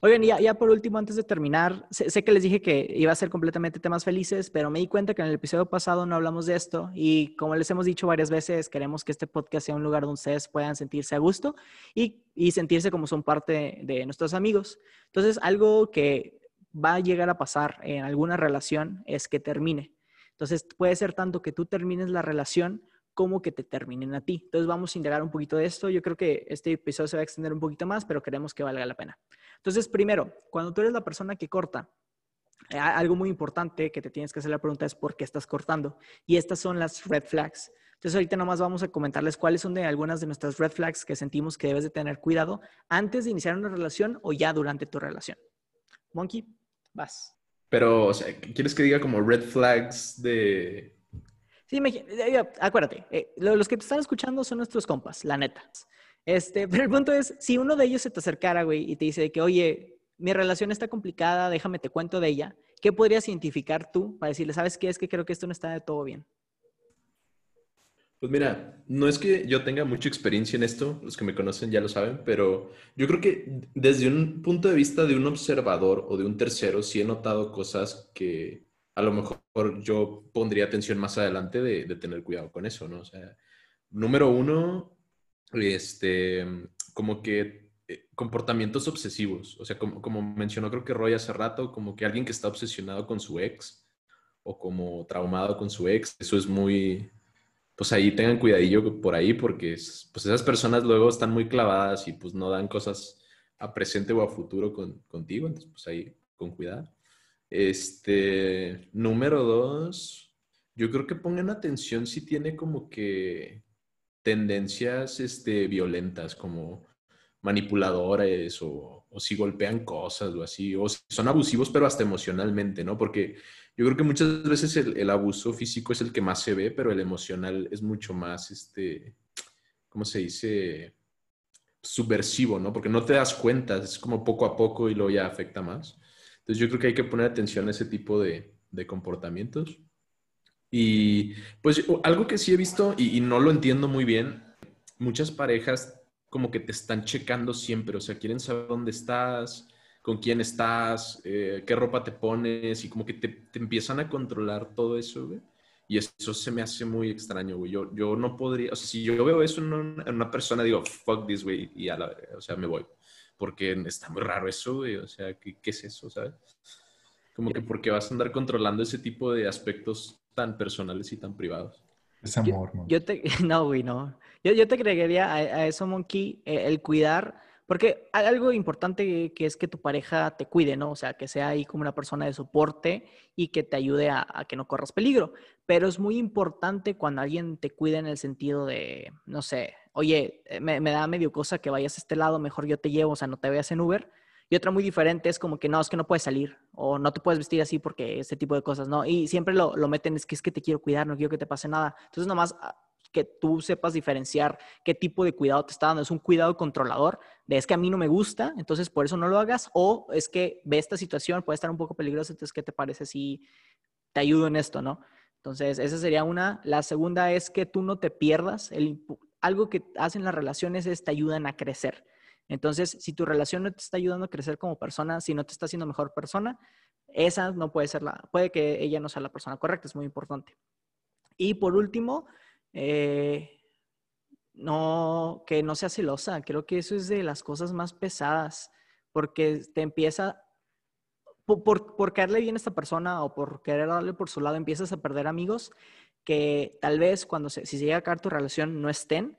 Oigan, ya, ya por último, antes de terminar, sé, que les dije que iba a ser completamente temas felices, pero me di cuenta que en el episodio pasado no hablamos de esto y como les hemos dicho varias veces, queremos que este podcast sea un lugar donde ustedes puedan sentirse a gusto y, y sentirse como son parte de nuestros amigos. Entonces, algo que va a llegar a pasar en alguna relación es que termine. Entonces, puede ser tanto que tú termines la relación como que te terminen a ti. Entonces, vamos a indagar un poquito de esto. Yo creo que este episodio se va a extender un poquito más, pero queremos que valga la pena. Entonces, primero, cuando tú eres la persona que corta, algo muy importante que te tienes que hacer la pregunta es por qué estás cortando. Y estas son las red flags. Entonces ahorita nomás vamos a comentarles cuáles son de algunas de nuestras red flags que sentimos que debes de tener cuidado antes de iniciar una relación o ya durante tu relación. Monkey, vas. Pero, o sea, ¿quieres que diga como red flags de... Sí, me, acuérdate, eh, los que te están escuchando son nuestros compas, la neta. Este, pero el punto es, si uno de ellos se te acercara, güey, y te dice que, oye, mi relación está complicada, déjame te cuento de ella, ¿qué podrías identificar tú para decirle, sabes qué es que creo que esto no está de todo bien? Pues mira, no es que yo tenga mucha experiencia en esto, los que me conocen ya lo saben, pero yo creo que desde un punto de vista de un observador o de un tercero, sí he notado cosas que a lo mejor yo pondría atención más adelante de, tener cuidado con eso, ¿no? O sea, número uno, este, como que eh, comportamientos obsesivos, o sea, como, como mencionó creo que Roy hace rato, como que alguien que está obsesionado con su ex o como traumado con su ex, eso es muy, pues ahí tengan cuidadillo por ahí porque pues esas personas luego están muy clavadas y pues no dan cosas a presente o a futuro contigo, entonces pues ahí con cuidado. Este, número dos, yo creo que pongan atención si tiene como que tendencias este, violentas, como manipuladores o, o si golpean cosas o así, o si son abusivos pero hasta emocionalmente, ¿no? Porque yo creo que muchas veces el, abuso físico es el que más se ve, pero el emocional es mucho más, este, ¿cómo se dice? Subversivo, ¿no? Porque no te das cuenta, es como poco a poco y luego ya afecta más. Entonces yo creo que hay que poner atención a ese tipo de, comportamientos. Y pues algo que sí he visto y, y, no lo entiendo muy bien, muchas parejas como que te están checando siempre, o sea, quieren saber dónde estás, con quién estás, eh, qué ropa te pones y como que te, te, empiezan a controlar todo eso, güey. Y eso se me hace muy extraño, güey. Yo, yo no podría, o sea, si yo veo eso en una, persona, digo, fuck this, güey, y a la, o sea, me voy. Porque está muy raro eso, güey. O sea, ¿qué, qué es eso, sabes? Como que porque vas a andar controlando ese tipo de aspectos tan personales y tan privados. Es amor, yo, yo te, no, güey, no. Yo, yo te agregaría a, a eso, Monkey, eh, el cuidar porque hay algo importante que es que tu pareja te cuide, ¿no? O sea, que sea ahí como una persona de soporte y que te ayude a, que no corras peligro. Pero es muy importante cuando alguien te cuida en el sentido de, no sé, oye, eh, me, da medio cosa que vayas a este lado, mejor yo te llevo, o sea, no te veas en Uber. Y otra muy diferente es como que no, es que no puedes salir o no te puedes vestir así porque ese tipo de cosas, ¿no? Y siempre lo, meten, es que es que te quiero cuidar, no quiero que te pase nada. Entonces, nomás ah, que tú sepas diferenciar qué tipo de cuidado te está dando. Es un cuidado controlador de es que a mí no me gusta, entonces por eso no lo hagas, o es que ve esta situación, puede estar un poco peligrosa, entonces ¿qué te parece si te ayudo en esto, no? Entonces, esa sería una. La segunda es que tú no te pierdas. El, algo que hacen las relaciones es te ayudan a crecer. Entonces, si tu relación no te está ayudando a crecer como persona, si no te está haciendo mejor persona, esa no puede ser la, puede que ella no sea la persona correcta, es muy importante. Y por último, eh, no, que no sea celosa. Creo que eso es de las cosas más pesadas, porque te empieza, por, por, caerle bien a esta persona o por querer darle por su lado, empiezas a perder amigos que tal vez cuando se, si llega a caer tu relación no estén,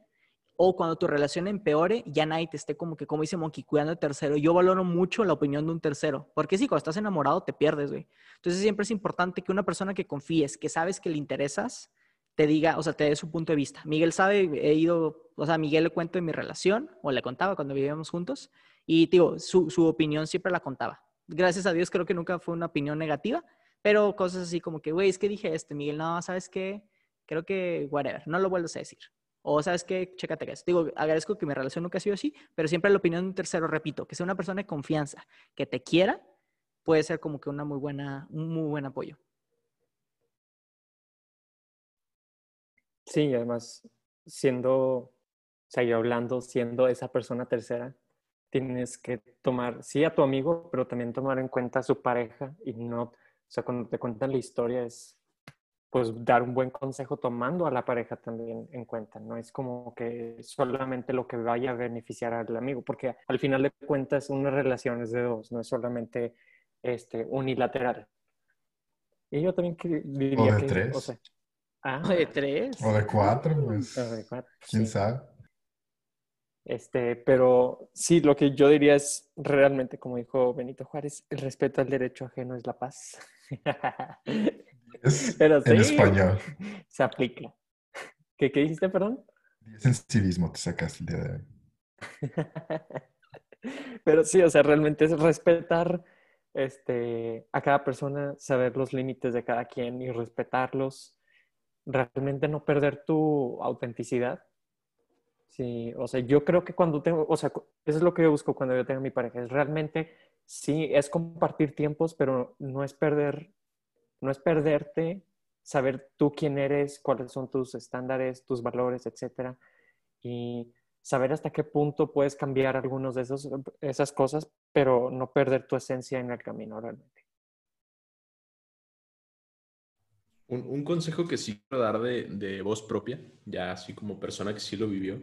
o cuando tu relación empeore, ya nadie te esté como que, como dice Monkey, cuidando de tercero. Yo valoro mucho la opinión de un tercero, porque sí, cuando estás enamorado te pierdes, güey. Entonces siempre es importante que una persona que confíes, que sabes que le interesas, te diga, o sea, te dé su punto de vista. Miguel sabe, he ido, o sea, Miguel le cuento de mi relación, o le contaba cuando vivíamos juntos, y digo, su, su opinión siempre la contaba. Gracias a Dios creo que nunca fue una opinión negativa, pero cosas así como que, güey, es que dije esto, Miguel, no, ¿sabes qué? Creo que, whatever, no lo vuelvas a decir. O, ¿sabes qué? Chécate que. Digo, agradezco que mi relación nunca ha sido así, pero siempre la opinión de un tercero, repito, que sea una persona de confianza, que te quiera, puede ser como que una muy buena, un muy buen apoyo. Sí, además, siendo, o sea, yo hablando, siendo esa persona tercera, tienes que tomar, sí, a tu amigo, pero también tomar en cuenta a su pareja y no, o sea, cuando te cuentan la historia es, pues, dar un buen consejo tomando a la pareja también en cuenta, no es como que solamente lo que vaya a beneficiar al amigo, porque al final de cuentas una relación es de dos, no es solamente este, unilateral. Y yo también diría o que, tres. o sea, Ah, de tres. O de cuatro, pues. O de cuatro, ¿Quién sí. sabe? Este, pero sí, lo que yo diría es realmente, como dijo Benito Juárez, el respeto al derecho ajeno es la paz. Pero en sí, español. se aplica. ¿Qué, qué dijiste, perdón? Es en civismo te sacaste el día de hoy. Pero sí, o sea, realmente es respetar este, a cada persona, saber los límites de cada quien y respetarlos. Realmente no perder tu autenticidad. Sí, o sea, yo creo que cuando tengo, o sea, eso es lo que yo busco cuando yo tengo a mi pareja, es realmente, sí, es compartir tiempos, pero no es perder, no es perderte, saber tú quién eres, cuáles son tus estándares, tus valores, etcétera, y saber hasta qué punto puedes cambiar algunos de esos, esas cosas, pero no perder tu esencia en el camino realmente. Un, consejo que sí quiero dar de, de voz propia, ya así como persona que sí lo vivió,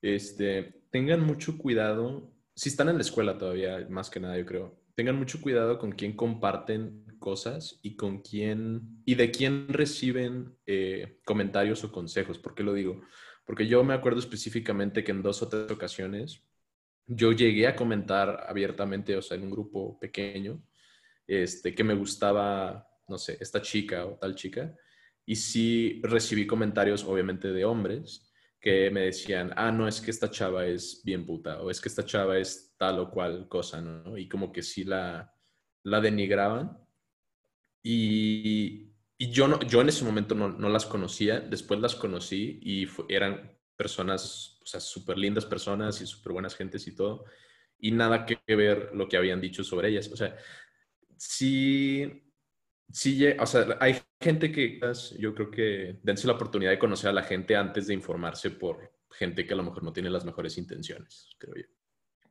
este, tengan mucho cuidado, si están en la escuela todavía, más que nada yo creo, tengan mucho cuidado con quién comparten cosas y con quién, y de quién reciben eh, comentarios o consejos. ¿Por qué lo digo? Porque yo me acuerdo específicamente que en dos o tres ocasiones yo llegué a comentar abiertamente, o sea, en un grupo pequeño, este, que me gustaba, no sé, esta chica o tal chica. Y sí recibí comentarios, obviamente, de hombres que me decían, ah, no, es que esta chava es bien puta, o es que esta chava es tal o cual cosa, ¿no? Y como que sí la, la denigraban. Y, y yo, no, yo en ese momento no, no las conocía, después las conocí y fu- eran personas, o sea, súper lindas personas y súper buenas gentes y todo, y nada que ver lo que habían dicho sobre ellas. O sea, sí, sí, o sea, hay gente que, yo creo que dense la oportunidad de conocer a la gente antes de informarse por gente que a lo mejor no tiene las mejores intenciones, creo yo.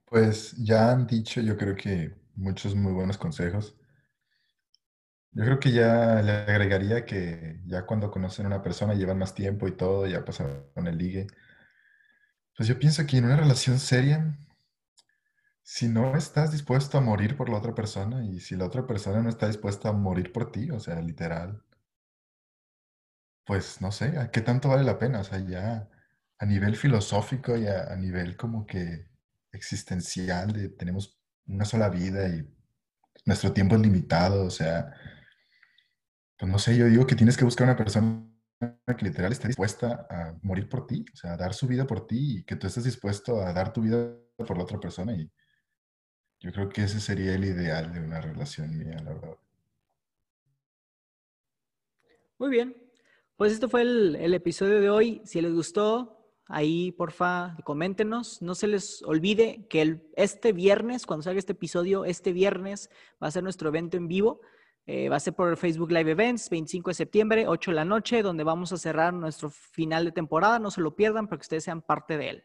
Pues ya han dicho, yo creo que muchos muy buenos consejos. Yo creo que ya le agregaría que ya cuando conocen a una persona llevan más tiempo y todo, ya pasaron el ligue. Pues yo pienso que en una relación seria, si no estás dispuesto a morir por la otra persona y si la otra persona no está dispuesta a morir por ti, o sea, literal, pues no sé, ¿a qué tanto vale la pena? O sea, ya a nivel filosófico y a, nivel como que existencial, tenemos una sola vida y nuestro tiempo es limitado, o sea, pues no sé, yo digo que tienes que buscar una persona que literal esté dispuesta a morir por ti, o sea, a dar su vida por ti y que tú estés dispuesto a dar tu vida por la otra persona y yo creo que ese sería el ideal de una relación mía, la verdad. Muy bien. Pues este fue el, el episodio de hoy. Si les gustó, ahí porfa, coméntenos. No se les olvide que este viernes, cuando salga este episodio, este viernes va a ser nuestro evento en vivo. Eh, va a ser por Facebook Live Events, 25 de septiembre, 8 de la noche, donde vamos a cerrar nuestro final de temporada. No se lo pierdan para que ustedes sean parte de él.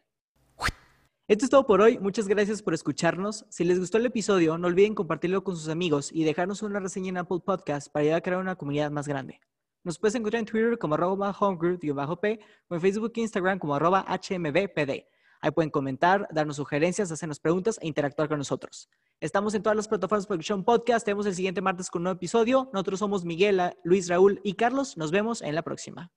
Esto es todo por hoy. Muchas gracias por escucharnos. Si les gustó el episodio, no olviden compartirlo con sus amigos y dejarnos una reseña en Apple Podcast para ayudar a crear una comunidad más grande. Nos puedes encontrar en Twitter como arroba homegroup-p o en Facebook e Instagram como arroba hmbpd. Ahí pueden comentar, darnos sugerencias, hacernos preguntas e interactuar con nosotros. Estamos en todas las plataformas de Production Podcast. Tenemos el siguiente martes con un nuevo episodio. Nosotros somos Miguel, Luis, Raúl y Carlos. Nos vemos en la próxima.